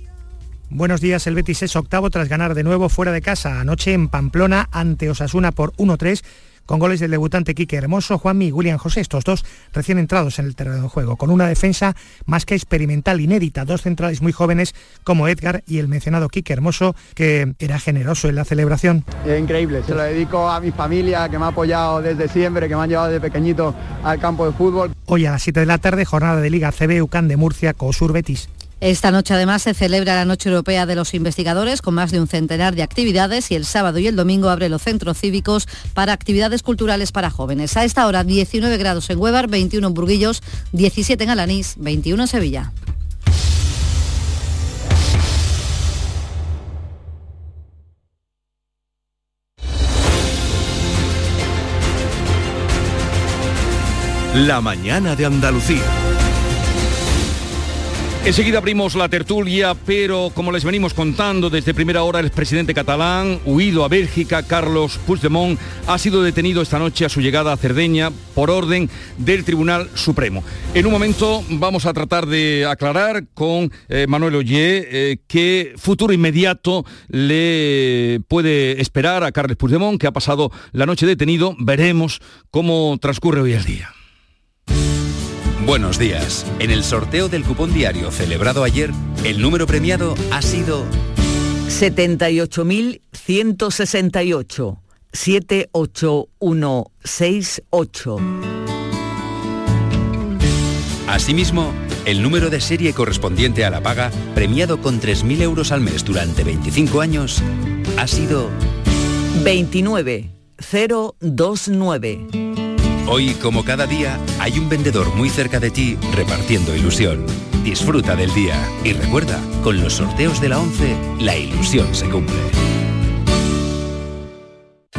Buenos días, el Betis es octavo tras ganar de nuevo fuera de casa anoche en Pamplona ante Osasuna por 1-3 con goles del debutante Quique Hermoso, Juanmi y William José, estos dos recién entrados en el terreno de juego, con una defensa más que experimental, inédita, dos centrales muy jóvenes como Edgar y el mencionado Quique Hermoso, que era generoso en la celebración. Es increíble, se lo dedico a mi familia que me ha apoyado desde siempre, que me han llevado de pequeñito al campo de fútbol. Hoy a las 7 de la tarde, jornada de Liga CB UCAN de Murcia, COSUR Betis. Esta noche además se celebra la Noche Europea de los Investigadores con más de un centenar de actividades y el sábado y el domingo abre los centros cívicos para actividades culturales para jóvenes. A esta hora 19 grados en Huevar, 21 en Burguillos, 17 en Alanís, 21 en Sevilla. La mañana de Andalucía. Enseguida abrimos la tertulia, pero como les venimos contando desde primera hora, el presidente catalán, huido a Bélgica, Carlos Puigdemont, ha sido detenido esta noche a su llegada a Cerdeña por orden del Tribunal Supremo. En un momento vamos a tratar de aclarar con eh, Manuel Ollé eh, qué futuro inmediato le puede esperar a Carles Puigdemont, que ha pasado la noche detenido. Veremos cómo transcurre hoy el día. Buenos días. En el sorteo del cupón diario celebrado ayer, el número premiado ha sido 78.168. 78168. Asimismo, el número de serie correspondiente a la paga, premiado con 3.000 euros al mes durante 25 años, ha sido 29029. Hoy, como cada día, hay un vendedor muy cerca de ti repartiendo ilusión. Disfruta del día y recuerda, con los sorteos de la 11, la ilusión se cumple.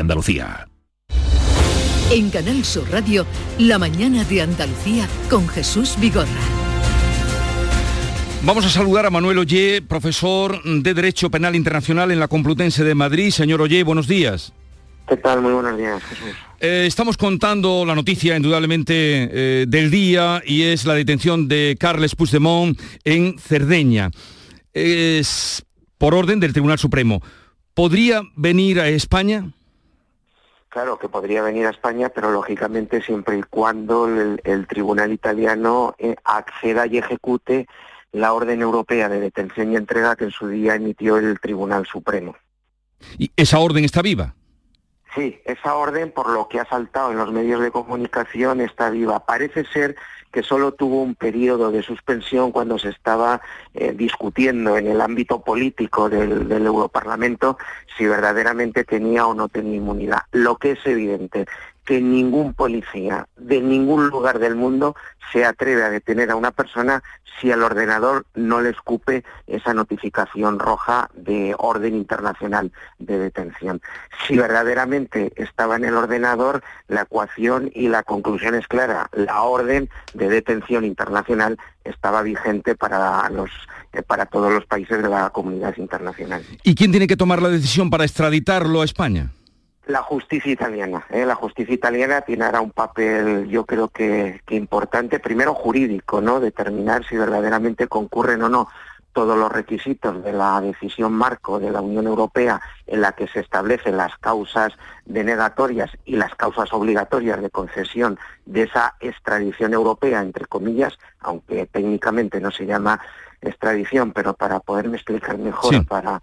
Andalucía. En Canal Sur Radio, La mañana de Andalucía con Jesús Vigorra. Vamos a saludar a Manuel Ollé, profesor de Derecho Penal Internacional en la Complutense de Madrid. Señor Ollé, buenos días. ¿Qué tal? Muy buenos días, Jesús. Eh, estamos contando la noticia indudablemente eh, del día y es la detención de Carles Puigdemont en Cerdeña. Es por orden del Tribunal Supremo. ¿Podría venir a España? Claro que podría venir a España, pero lógicamente siempre y cuando el, tribunal italiano eh, acceda y ejecute la orden europea de detención y entrega que en su día emitió el Tribunal Supremo. ¿Y esa orden está viva? Sí, esa orden, por lo que ha saltado en los medios de comunicación, está viva. Parece ser que solo tuvo un periodo de suspensión cuando se estaba eh, discutiendo en el ámbito político del, del Europarlamento si verdaderamente tenía o no tenía inmunidad. Lo que es evidente que ningún policía de ningún lugar del mundo se atreve a detener a una persona si el ordenador no le escupe esa notificación roja de orden internacional de detención. Si verdaderamente estaba en el ordenador, la ecuación y la conclusión es clara. La orden de detención internacional estaba vigente para los eh, para todos los países de la comunidad internacional. ¿Y quién tiene que tomar la decisión para extraditarlo a España? La justicia italiana. ¿eh? La justicia italiana tiene ahora un papel, yo creo que, que, importante, primero jurídico, ¿no? Determinar si verdaderamente concurren o no todos los requisitos de la decisión marco de la Unión Europea en la que se establecen las causas denegatorias y las causas obligatorias de concesión de esa extradición europea, entre comillas, aunque técnicamente no se llama extradición, pero para poderme explicar mejor sí. para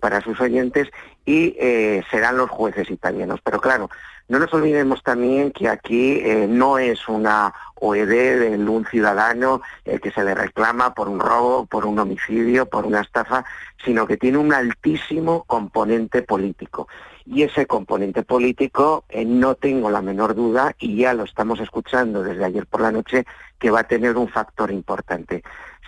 para sus oyentes y eh, serán los jueces italianos. Pero claro, no nos olvidemos también que aquí eh, no es una OED de un ciudadano eh, que se le reclama por un robo, por un homicidio, por una estafa, sino que tiene un altísimo componente político. Y ese componente político, eh, no tengo la menor duda, y ya lo estamos escuchando desde ayer por la noche, que va a tener un factor importante.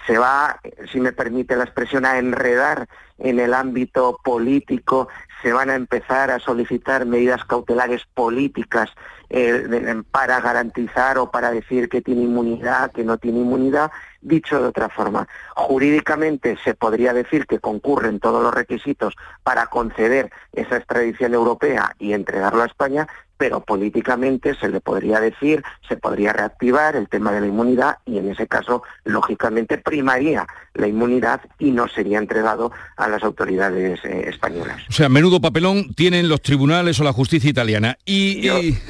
Se va, si me permite la expresión, a enredar en el ámbito político, se van a empezar a solicitar medidas cautelares políticas eh, para garantizar o para decir que tiene inmunidad, que no tiene inmunidad. Dicho de otra forma, jurídicamente se podría decir que concurren todos los requisitos para conceder esa extradición europea y entregarlo a España, pero políticamente se le podría decir, se podría reactivar el tema de la inmunidad y en ese caso, lógicamente, primaría la inmunidad y no sería entregado a las autoridades eh, españolas. O sea, menudo papelón tienen los tribunales o la justicia italiana. Y,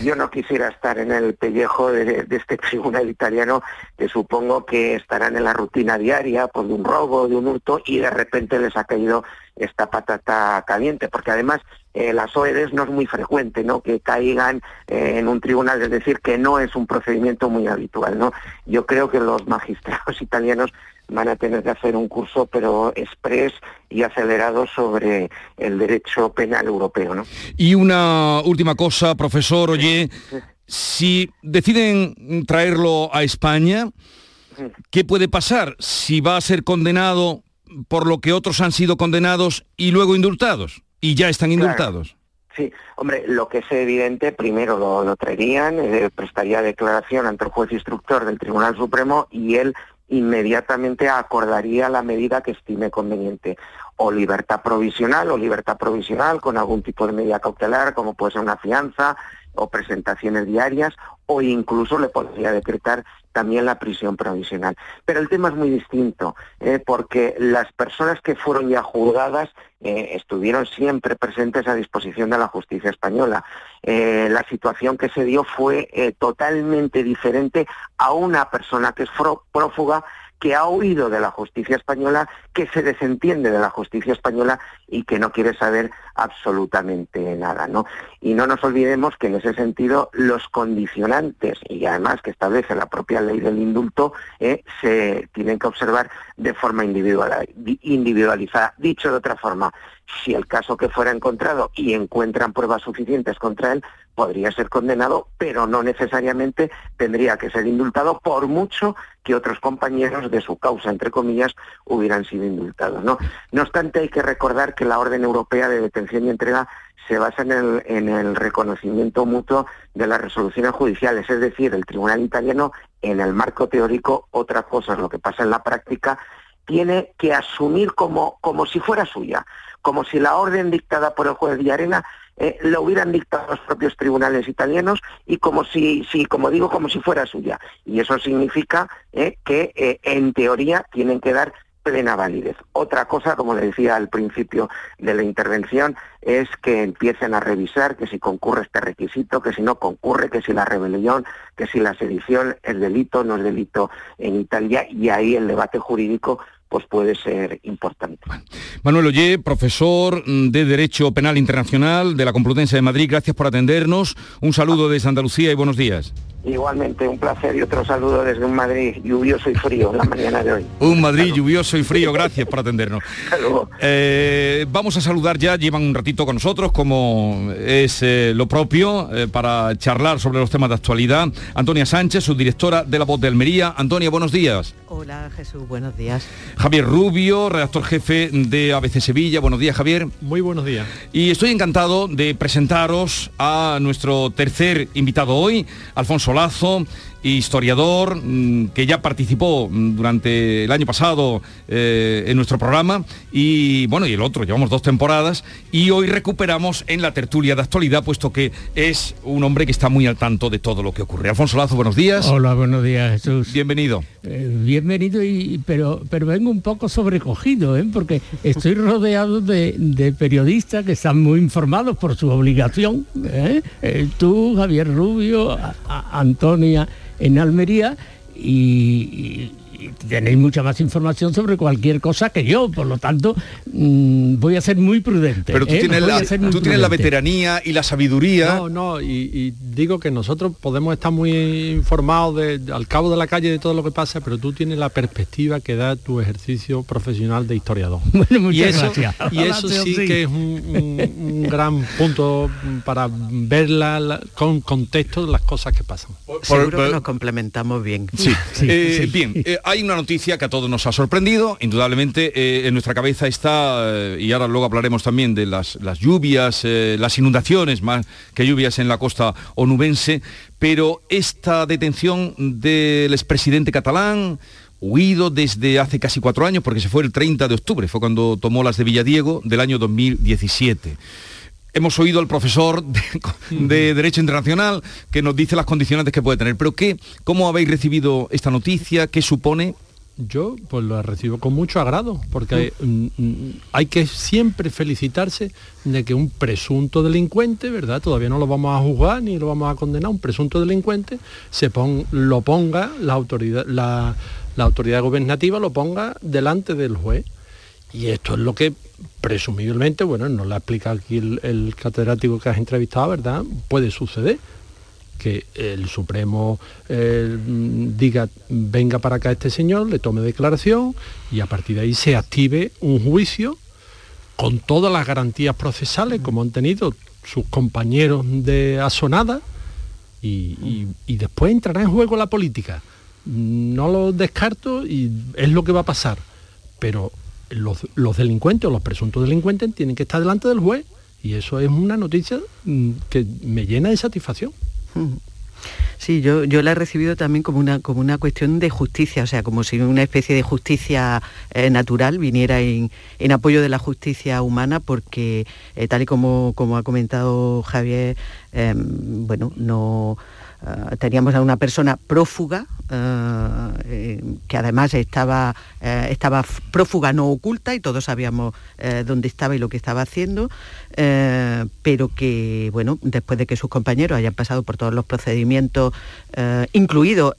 yo, no quisiera estar en el pellejo de, este tribunal italiano que supongo que estarán en la rutina diaria por pues, de un robo, de un hurto y de repente les ha caído esta patata caliente, porque además eh, las OEDs no es muy frecuente, ¿no? Que caigan eh, en un tribunal, es decir, que no es un procedimiento muy habitual, ¿no? Yo creo que los magistrados italianos van a tener que hacer un curso, pero express y acelerado sobre el derecho penal europeo, ¿no? Y una última cosa, profesor, oye, si deciden traerlo a España, ¿qué puede pasar? Si va a ser condenado por lo que otros han sido condenados y luego indultados, y ya están indultados. Sí, hombre, lo que es evidente, primero lo, traerían, eh, prestaría declaración ante el juez instructor del Tribunal Supremo y él inmediatamente acordaría la medida que estime conveniente, o libertad provisional o libertad provisional con algún tipo de medida cautelar, como puede ser una fianza o presentaciones diarias, o incluso le podría decretar también la prisión provisional. Pero el tema es muy distinto, eh, porque las personas que fueron ya juzgadas eh, estuvieron siempre presentes a disposición de la justicia española. Eh, la situación que se dio fue totalmente diferente a una persona que es prófuga que ha huido de la justicia española, que se desentiende de la justicia española y que no quiere saber absolutamente nada, ¿no? Y no nos olvidemos que en ese sentido los condicionantes y además que establece la propia ley del indulto eh, se tienen que observar de forma individualizada. Dicho de otra forma, si el caso que fuera encontrado y encuentran pruebas suficientes contra él, podría ser condenado, pero no necesariamente tendría que ser indultado por mucho que otros compañeros de su causa, entre comillas, hubieran sido indultados. No, obstante, hay que recordar que la orden europea de detención y entrega se basa en el, en el reconocimiento mutuo de las resoluciones judiciales, es decir, el tribunal italiano, en el marco teórico, otra cosa es lo que pasa en la práctica, tiene que asumir como, como si fuera suya, como si la orden dictada por el juez de Arena eh, hubieran dictado los propios tribunales italianos y como si, si, como digo, como si fuera suya. Y eso significa eh, que eh, en teoría tienen que dar plena validez. Otra cosa, como le decía al principio de la intervención, es que empiecen a revisar que si concurre este requisito, que si no concurre, que si la rebelión, que si la sedición es delito, no es delito en Italia, y ahí el debate jurídico pues puede ser importante. Manuel Ollé, profesor de Derecho Penal Internacional de la Complutense de Madrid, gracias por atendernos. Un saludo desde Andalucía y buenos días. Igualmente, un placer y otro saludo desde un Madrid lluvioso y frío la mañana de hoy. Un Madrid lluvioso y frío, gracias por atendernos. Eh, vamos a saludar ya, llevan un ratito con nosotros, como es eh, lo propio, eh, para charlar sobre los temas de actualidad. Antonia Sánchez, subdirectora de La Voz de Almería. Antonia, buenos días. Hola Jesús, buenos días. Javier Rubio, redactor jefe de ABC Sevilla. Buenos días, Javier. Muy buenos días. Y estoy encantado de presentaros a nuestro tercer invitado hoy, Alfonso Lazo, historiador mm, que ya participó mm, durante el año pasado eh, en nuestro programa y bueno, y el otro, llevamos dos temporadas y hoy recuperamos en la tertulia de actualidad, puesto que es un hombre que está muy al tanto de todo lo que ocurre. Alfonso Lazo, buenos días. Hola, buenos días, Jesús. Bienvenido. Eh, bienvenido, y, pero, pero vengo un poco sobrecogido, ¿eh? porque estoy rodeado de, periodistas que están muy informados por su obligación. tú, Javier Rubio, Antonia en Almería y, tenéis mucha más información sobre cualquier cosa que yo, por lo tanto mm, voy a ser muy prudente. Pero tú, ¿eh? tienes, la, veteranía y la sabiduría. No, no, y, digo que nosotros podemos estar muy informados al cabo de la calle de todo lo que pasa, pero tú tienes la perspectiva que da tu ejercicio profesional de historiador. y eso, Y eso sí, que es un, gran punto para ver con contexto las cosas que pasan. Seguro que nos complementamos bien. Sí, eh, bien. Eh, hay una noticia que a todos nos ha sorprendido, indudablemente eh, en nuestra cabeza está, eh, y ahora luego hablaremos también de las, lluvias, eh, las inundaciones más que lluvias en la costa onubense, pero esta detención del expresidente catalán, huido desde hace casi cuatro años, porque se fue el 30 de octubre, fue cuando tomó las de Villadiego del año 2017 hemos oído al profesor de, Derecho Internacional que nos dice las condicionantes que puede tener. Pero ¿qué, ¿cómo habéis recibido esta noticia? ¿Qué supone? Yo pues lo recibo con mucho agrado, porque mm, mm, hay, que siempre felicitarse de que un presunto delincuente, ¿verdad? Todavía no lo vamos a juzgar ni lo vamos a condenar, un presunto delincuente se lo ponga la autoridad, la, la autoridad gobernativa lo ponga delante del juez. Y esto es lo que presumiblemente, bueno, no la explica aquí el, catedrático que has entrevistado, ¿verdad? Puede suceder que el Supremo eh, diga venga para acá este señor, le tome declaración y a partir de ahí se active un juicio con todas las garantías procesales como han tenido sus compañeros de asonada y, y después entrará en juego la política. No lo descarto y es lo que va a pasar. Pero los, delincuentes o los presuntos delincuentes tienen que estar delante del juez y eso es una noticia mm, que me llena de satisfacción. Sí, yo, yo la he recibido también como una, como una cuestión de justicia, o sea, como si una especie de justicia eh, natural viniera en, apoyo de la justicia humana, porque eh, tal y como, como ha comentado Javier, em, bueno, no eh, teníamos a una persona prófuga, eh, eh, que además estaba, estaba prófuga no oculta y todos sabíamos dónde estaba y lo que estaba haciendo, pero que, bueno, después de que sus compañeros hayan pasado por todos los procedimientos, incluido,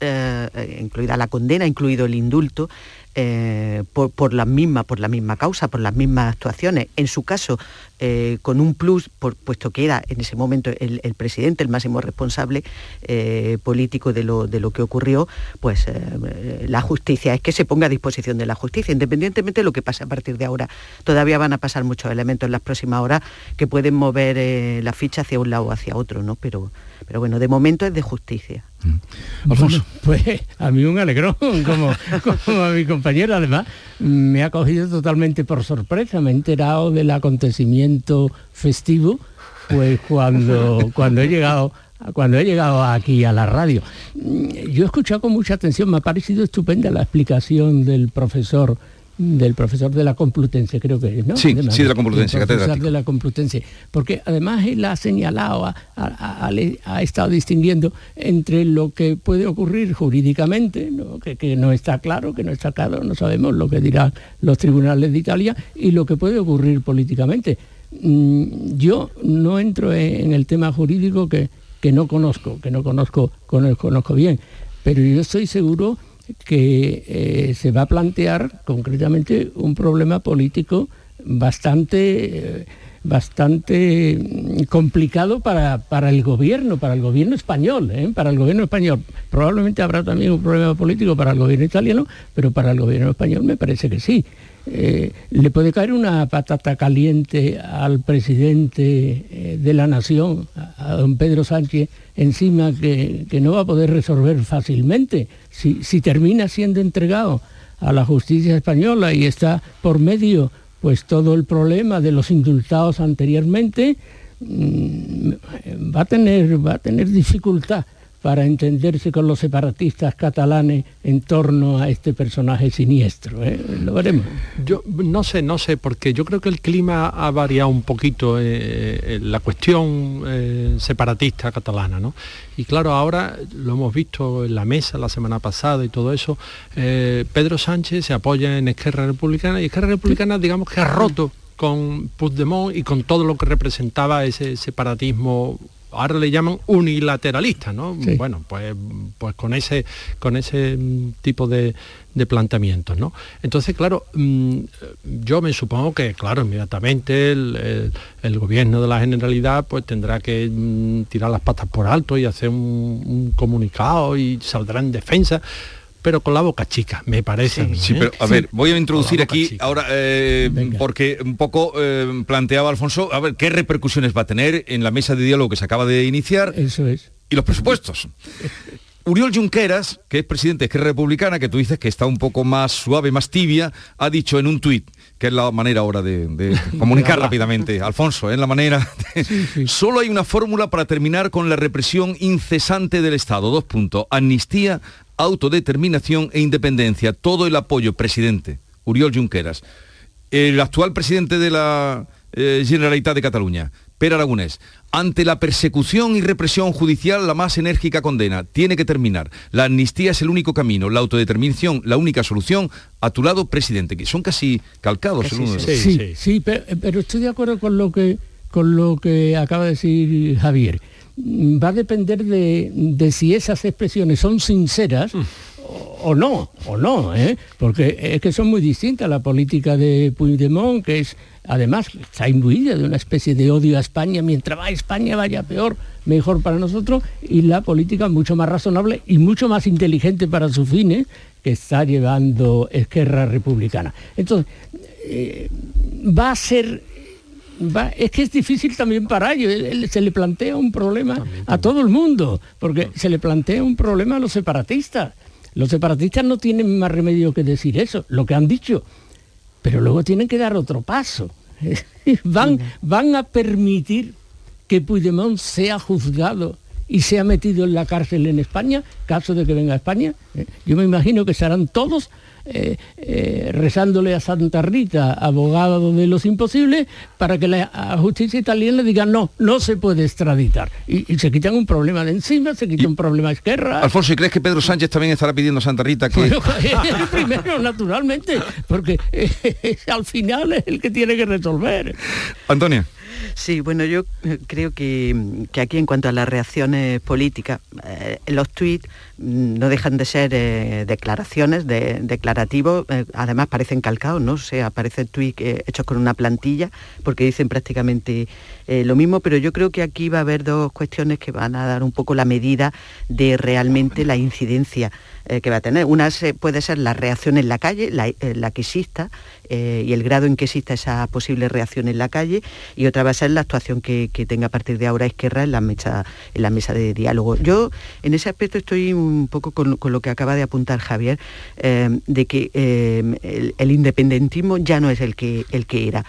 incluida la condena, incluido el indulto, eh, por, la misma, por la misma causa, por las mismas actuaciones. En su caso, eh, con un plus, puesto que era en ese momento el, presidente, el máximo responsable eh, político de lo, de lo, que ocurrió, pues la justicia es que se ponga a disposición de la justicia, independientemente de lo que pase a partir de ahora. Todavía van a pasar muchos elementos en las próximas horas que pueden mover la ficha hacia un lado o hacia otro, ¿no? Pero, pero bueno, de momento es de justicia. Mm. pues a mí un alegrón, como, como a mi compañero, además me ha cogido totalmente por sorpresa, me he enterado del acontecimiento festivo, pues cuando, cuando he llegado cuando he llegado aquí a la radio. Yo he escuchado con mucha atención, me ha parecido estupenda la explicación del profesor del profesor de la Complutense, creo que es, ¿no? Sí, sí, de la Complutense, profesor de la Complutense, porque además él ha señalado, ha, estado distinguiendo entre lo que puede ocurrir jurídicamente, Que, no está claro, que no está claro, no sabemos lo que dirán los tribunales de Italia, y lo que puede ocurrir políticamente. Mm, yo no entro en, el tema jurídico que, que no conozco, que no conozco, conozco bien, pero yo estoy seguro que eh, se va a plantear concretamente un problema político bastante, eh, bastante mm, complicado para, el gobierno, para el gobierno español, ¿eh? para el gobierno español. Probablemente habrá también un problema político para el gobierno italiano, pero para el gobierno español me parece que sí. Le puede caer una patata caliente al presidente de la nación, a, don Pedro Sánchez, encima que, que, no va a poder resolver fácilmente si, termina siendo entregado a la justicia española y está por medio pues todo el problema de los indultados anteriormente, mm, va a tener, va a tener dificultad para entenderse con los separatistas catalanes en torno a este personaje siniestro. ¿eh? Lo veremos. Yo no sé, no sé, porque yo creo que el clima ha variado un poquito eh, eh, la cuestión separatista catalana, ¿no? Y claro, ahora lo hemos visto en la mesa la semana pasada y todo eso, Pedro Sánchez se apoya en Esquerra Republicana y Esquerra Republicana digamos que ha roto con Puigdemont y con todo lo que representaba ese separatismo ahora le llaman unilateralista, ¿no? Bueno, pues, pues con ese, con ese mm, tipo de, planteamientos, ¿no? Entonces, claro, mm, yo me supongo que, claro, inmediatamente el, gobierno de la Generalidad pues tendrá que mm, tirar las patas por alto y hacer un comunicado y saldrá en defensa pero con la boca chica, me parece. Sí, pero a ver, voy a introducir aquí ahora, eh, porque un poco eh, planteaba Alfonso, a ver, ¿qué repercusiones va a tener en la mesa de diálogo que se acaba de iniciar? Eso es. Y los presupuestos. Uriol Junqueras, que es presidente de Esquerra Republicana, que tú dices que está un poco más suave, más tibia, ha dicho en un tuit, que es la manera ahora de, de comunicar rápidamente, Alfonso, es la manera... de- Solo hay una fórmula para terminar con la represión incesante del Estado. Dos puntos. Amnistía, autodeterminación e independencia. Todo el apoyo, presidente. Uriol Junqueras. El actual presidente de la eh, Generalitat de Cataluña, Per Aragonés, ante la persecución y represión judicial, la más enérgica condena. Tiene que terminar. La amnistía es el único camino, la autodeterminación, la única solución. A tu lado, presidente, que son casi calcados el uno del otro. Sí, sí, pero, pero estoy de acuerdo con lo que con lo que acaba de decir Javier. Mm, Va a depender de, de si esas expresiones son sinceras o, o no, o no, ¿eh? porque es que son muy distintas. La política de Puigdemont, que es además está imbuida de una especie de odio a España, mientras va a España vaya peor, mejor para nosotros, y la política mucho más razonable y mucho más inteligente para sus fines que está llevando Esquerra Republicana. Entonces, eh, va a ser va- es que es difícil también para ellos. Se le plantea un problema a todo el mundo, porque se le plantea un problema a los separatistas. Los separatistas no tienen más remedio que decir eso, lo que han dicho, pero luego tienen que dar otro paso. van, van a permitir que Puigdemont sea juzgado y sea metido en la cárcel en España, caso de que venga a España. Eh, Yo me imagino que estarán todos eh, eh, rezándole a Santa Rita, abogado de los imposibles, para que la justicia italiana diga no, no se puede extraditar. Y, y se quitan un problema de encima, se quita un problema de Esquerra. Alfonso, ¿y crees que Pedro Sánchez también estará pidiendo a Santa Rita que... Bueno, el primero, naturalmente, porque eh, al final es el que tiene que resolver. Antonia. Sí, bueno, yo eh, creo que, que aquí en cuanto a las reacciones políticas, eh, los tuits mm, no dejan de ser eh, declaraciones, de, declarativos, además parecen calcados, ¿no? O sea, parecen tuits hechos con una plantilla, porque dicen prácticamente lo mismo, pero yo creo que aquí va a haber dos cuestiones que van a dar un poco la medida de realmente la incidencia eh, que va a tener. Una puede ser la reacción en la calle, la, eh, que exista, eh, y el grado en que exista esa posible reacción en la calle, y otra va a ser la actuación que, que tenga a partir de ahora Esquerra en la mesa, en la mesa de diálogo. Yo en ese aspecto estoy un poco con, con lo que acaba de apuntar Javier, de que el, independentismo ya no es el que, el que era.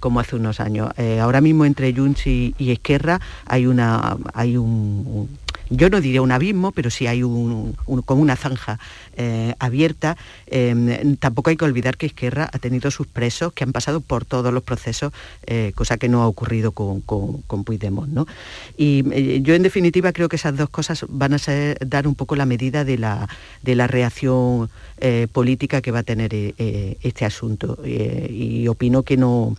como hace unos años. Ahora mismo entre Junts y, Esquerra hay una hay un- yo no diría un abismo, pero sí hay un, un- como una zanja eh, abierta. Eh, tampoco hay que olvidar que Esquerra ha tenido sus presos que han pasado por todos los procesos, eh, cosa que no ha ocurrido con, con, Puigdemont. ¿no? Y eh, yo en definitiva creo que esas dos cosas van a dar un poco la medida de la, reacción política que va a tener este asunto. Y opino que no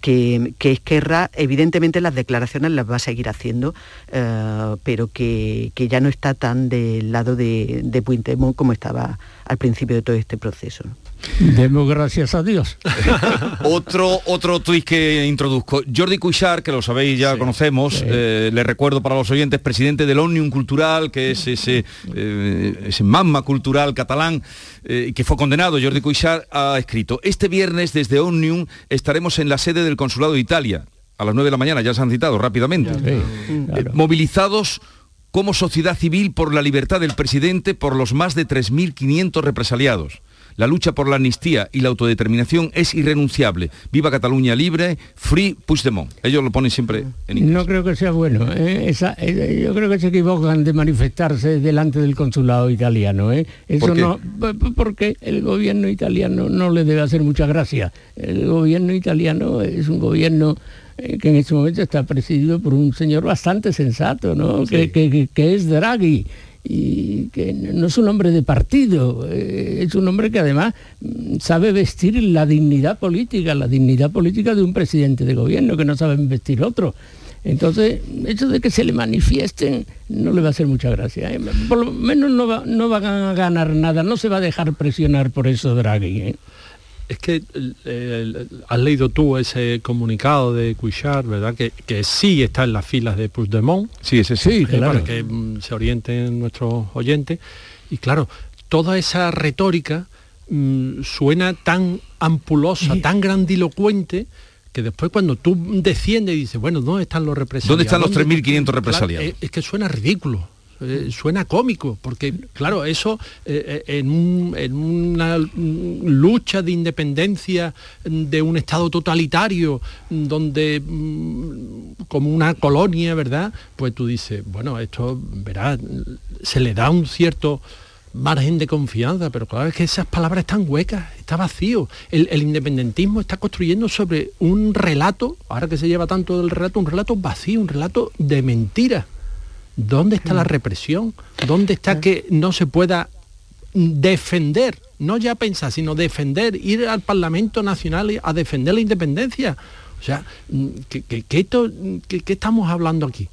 que, que Esquerra, evidentemente las declaraciones las va a seguir haciendo, eh, pero que, que ya no está tan del lado de, de como estaba al principio de todo este proceso. ¿no? Demos gracias a Dios. otro otro tuit que introduzco. Jordi Cuixart, que lo sabéis, ya conocemos, eh, le recuerdo para los oyentes, presidente del Omnium Cultural, que es ese, eh, ese magma cultural catalán, eh, que fue condenado. Jordi Cuixart ha escrito, este viernes desde Omnium estaremos en la sede del Consulado de Italia, a las 9 de la mañana, ya se han citado rápidamente. Eh, movilizados como sociedad civil por la libertad del presidente por los más de 3.500 represaliados. La lucha por la amnistía y la autodeterminación es irrenunciable. Viva Cataluña libre, free Puigdemont. Ellos lo ponen siempre en inglés. No creo que sea bueno. ¿eh? Esa- eh, yo creo que se equivocan de manifestarse delante del consulado italiano. ¿eh? Eso no, porque el gobierno italiano no le debe hacer mucha gracia. El gobierno italiano es un gobierno eh, que en este momento está presidido por un señor bastante sensato, ¿no? que, que- que- que es Draghi y que no es un hombre de partido, eh, es un hombre que además mm, sabe vestir la dignidad política, la dignidad política de un presidente de gobierno, que no sabe vestir otro. Entonces, eso de que se le manifiesten no le va a hacer mucha gracia. ¿eh? Por lo menos no, va, no van a ganar nada, no se va a dejar presionar por eso Draghi. ¿eh? Es que eh, has leído tú ese comunicado de Cuixart, ¿verdad? Que, que sí está en las filas de Puigdemont. Sí, ese sí. Eh, claro. Para que mm, se orienten nuestros oyentes. Y claro, toda esa retórica mm, suena tan ampulosa, tan grandilocuente, que después cuando tú desciendes y dices, bueno, ¿dónde están los represaliados? ¿Dónde están los ¿Dónde- 3.500 represaliados? Claro, es, es que suena ridículo. Eh, suena cómico, porque claro, eso eh, eh, en, una lucha de independencia de un Estado totalitario, donde mm, como una colonia, ¿verdad? Pues tú dices, bueno, esto, verás, se le da un cierto margen de confianza, pero claro es que esas palabras están huecas, está vacío. El, el, independentismo está construyendo sobre un relato, ahora que se lleva tanto del relato, un relato vacío, un relato de mentira. ¿Dónde está la mm. represión? ¿Dónde está mm. que no se pueda defender, no ya pensar, sino defender, ir al Parlamento Nacional a defender la independencia? O sea, mm, ¿qué, esto, estamos hablando aquí?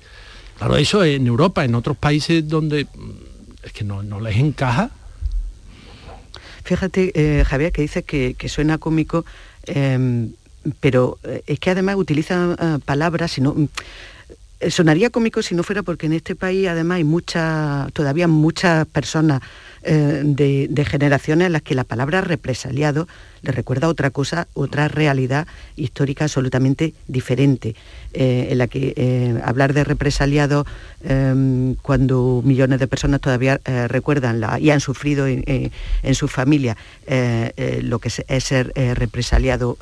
Claro, eso en Europa, en otros países donde es que no, les encaja. Fíjate, eh, Javier, que dice que, suena cómico, em, pero eh, es que además utiliza eh, palabras, sino sonaría cómico si no fuera porque en este país además hay muchas, todavía muchas personas de, de, generaciones en las que la palabra represaliado le recuerda otra cosa, otra realidad histórica absolutamente diferente. Eh, en la que eh, hablar de represaliados em, cuando millones de personas todavía eh, recuerdan la, y han sufrido en, su familia lo que es, ser represaliado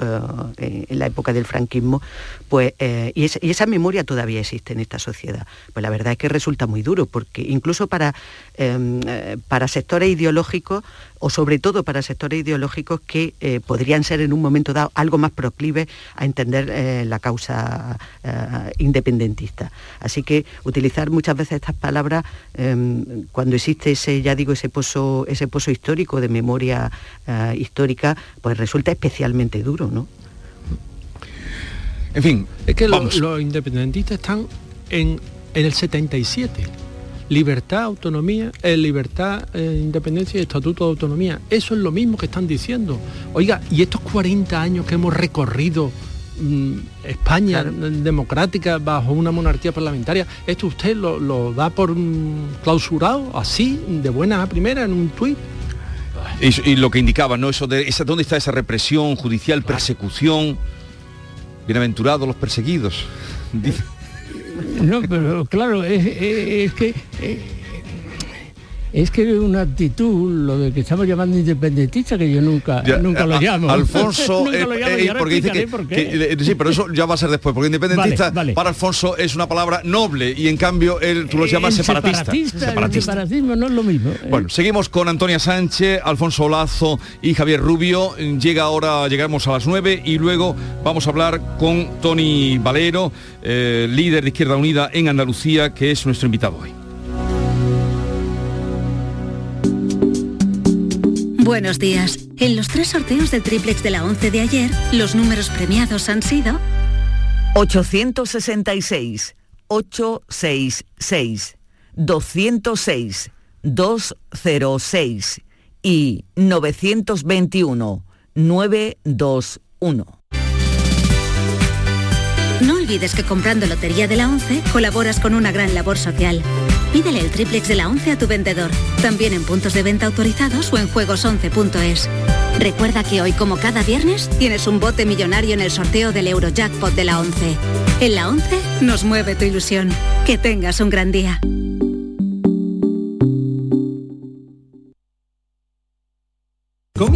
en la época del franquismo, pues, y, esa memoria todavía existe en esta sociedad. Pues la verdad es que resulta muy duro, porque incluso para, em, para ideológicos, o sobre todo para sectores ideológicos que podrían ser en un momento dado algo más proclives a entender la causa eh, independentista. Así que utilizar muchas veces estas palabras em, cuando existe ese, ya digo, ese pozo, ese pozo histórico de memoria eh, histórica, pues resulta especialmente duro, ¿no? En fin, es que los, independentistas están en, el 77 libertad, autonomía, eh, libertad, independencia y estatuto de autonomía. Eso es lo mismo que están diciendo. Oiga, y estos 40 años que hemos recorrido Mm, España democrática bajo una monarquía parlamentaria, ¿esto usted lo, da por clausurado así, de buena a primera, en un tuit? Y, lo que indicaba, ¿no? Eso de esa, ¿dónde está esa represión judicial, persecución? Bienaventurados los perseguidos. No, pero claro, es, que es que es una actitud, lo de que estamos llamando independentista, que yo nunca, nunca lo llamo. Alfonso, porque dice que, sí, pero eso ya va a ser después, porque independentista para Alfonso es una palabra noble y en cambio él tú lo llamas separatista. separatista. El separatismo no es lo mismo. ¿eh? Bueno, seguimos con Antonia Sánchez, Alfonso Lazo y Javier Rubio. Llega ahora, llegamos a las 9 y luego vamos a hablar con Tony Valero, eh, líder de Izquierda Unida en Andalucía, que es nuestro invitado hoy. Buenos días. En los tres sorteos del triplex de la 11 de ayer, los números premiados han sido 866, 866, 206, 206 y 921, 921. No olvides que comprando Lotería de la 11 colaboras con una gran labor social. Pídele el triplex de la 11 a tu vendedor, también en puntos de venta autorizados o en juegos11.es. Recuerda que hoy, como cada viernes, tienes un bote millonario en el sorteo del Eurojackpot de la 11. En la 11 nos mueve tu ilusión. Que tengas un gran día.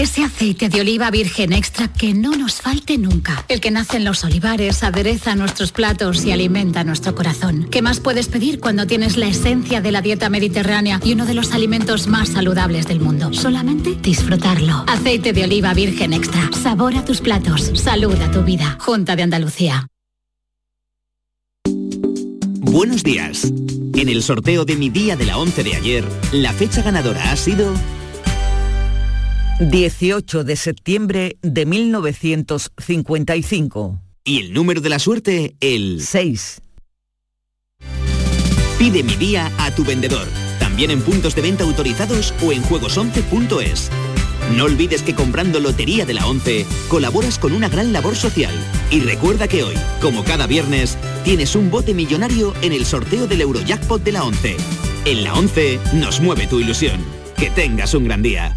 Ese aceite de oliva virgen extra que no nos falte nunca. El que nace en los olivares, adereza nuestros platos y alimenta nuestro corazón. ¿Qué más puedes pedir cuando tienes la esencia de la dieta mediterránea y uno de los alimentos más saludables del mundo? Solamente disfrutarlo. Aceite de oliva virgen extra. Sabor a tus platos. Salud a tu vida. Junta de Andalucía. Buenos días. En el sorteo de mi día de la 11 de ayer, la fecha ganadora ha sido 18 de septiembre de 1955. Y el número de la suerte, el 6. Pide mi día a tu vendedor, también en puntos de venta autorizados o en juegos11.es. No olvides que comprando Lotería de la 11 colaboras con una gran labor social. Y recuerda que hoy, como cada viernes, tienes un bote millonario en el sorteo del Eurojackpot de la 11. En la 11 nos mueve tu ilusión. Que tengas un gran día.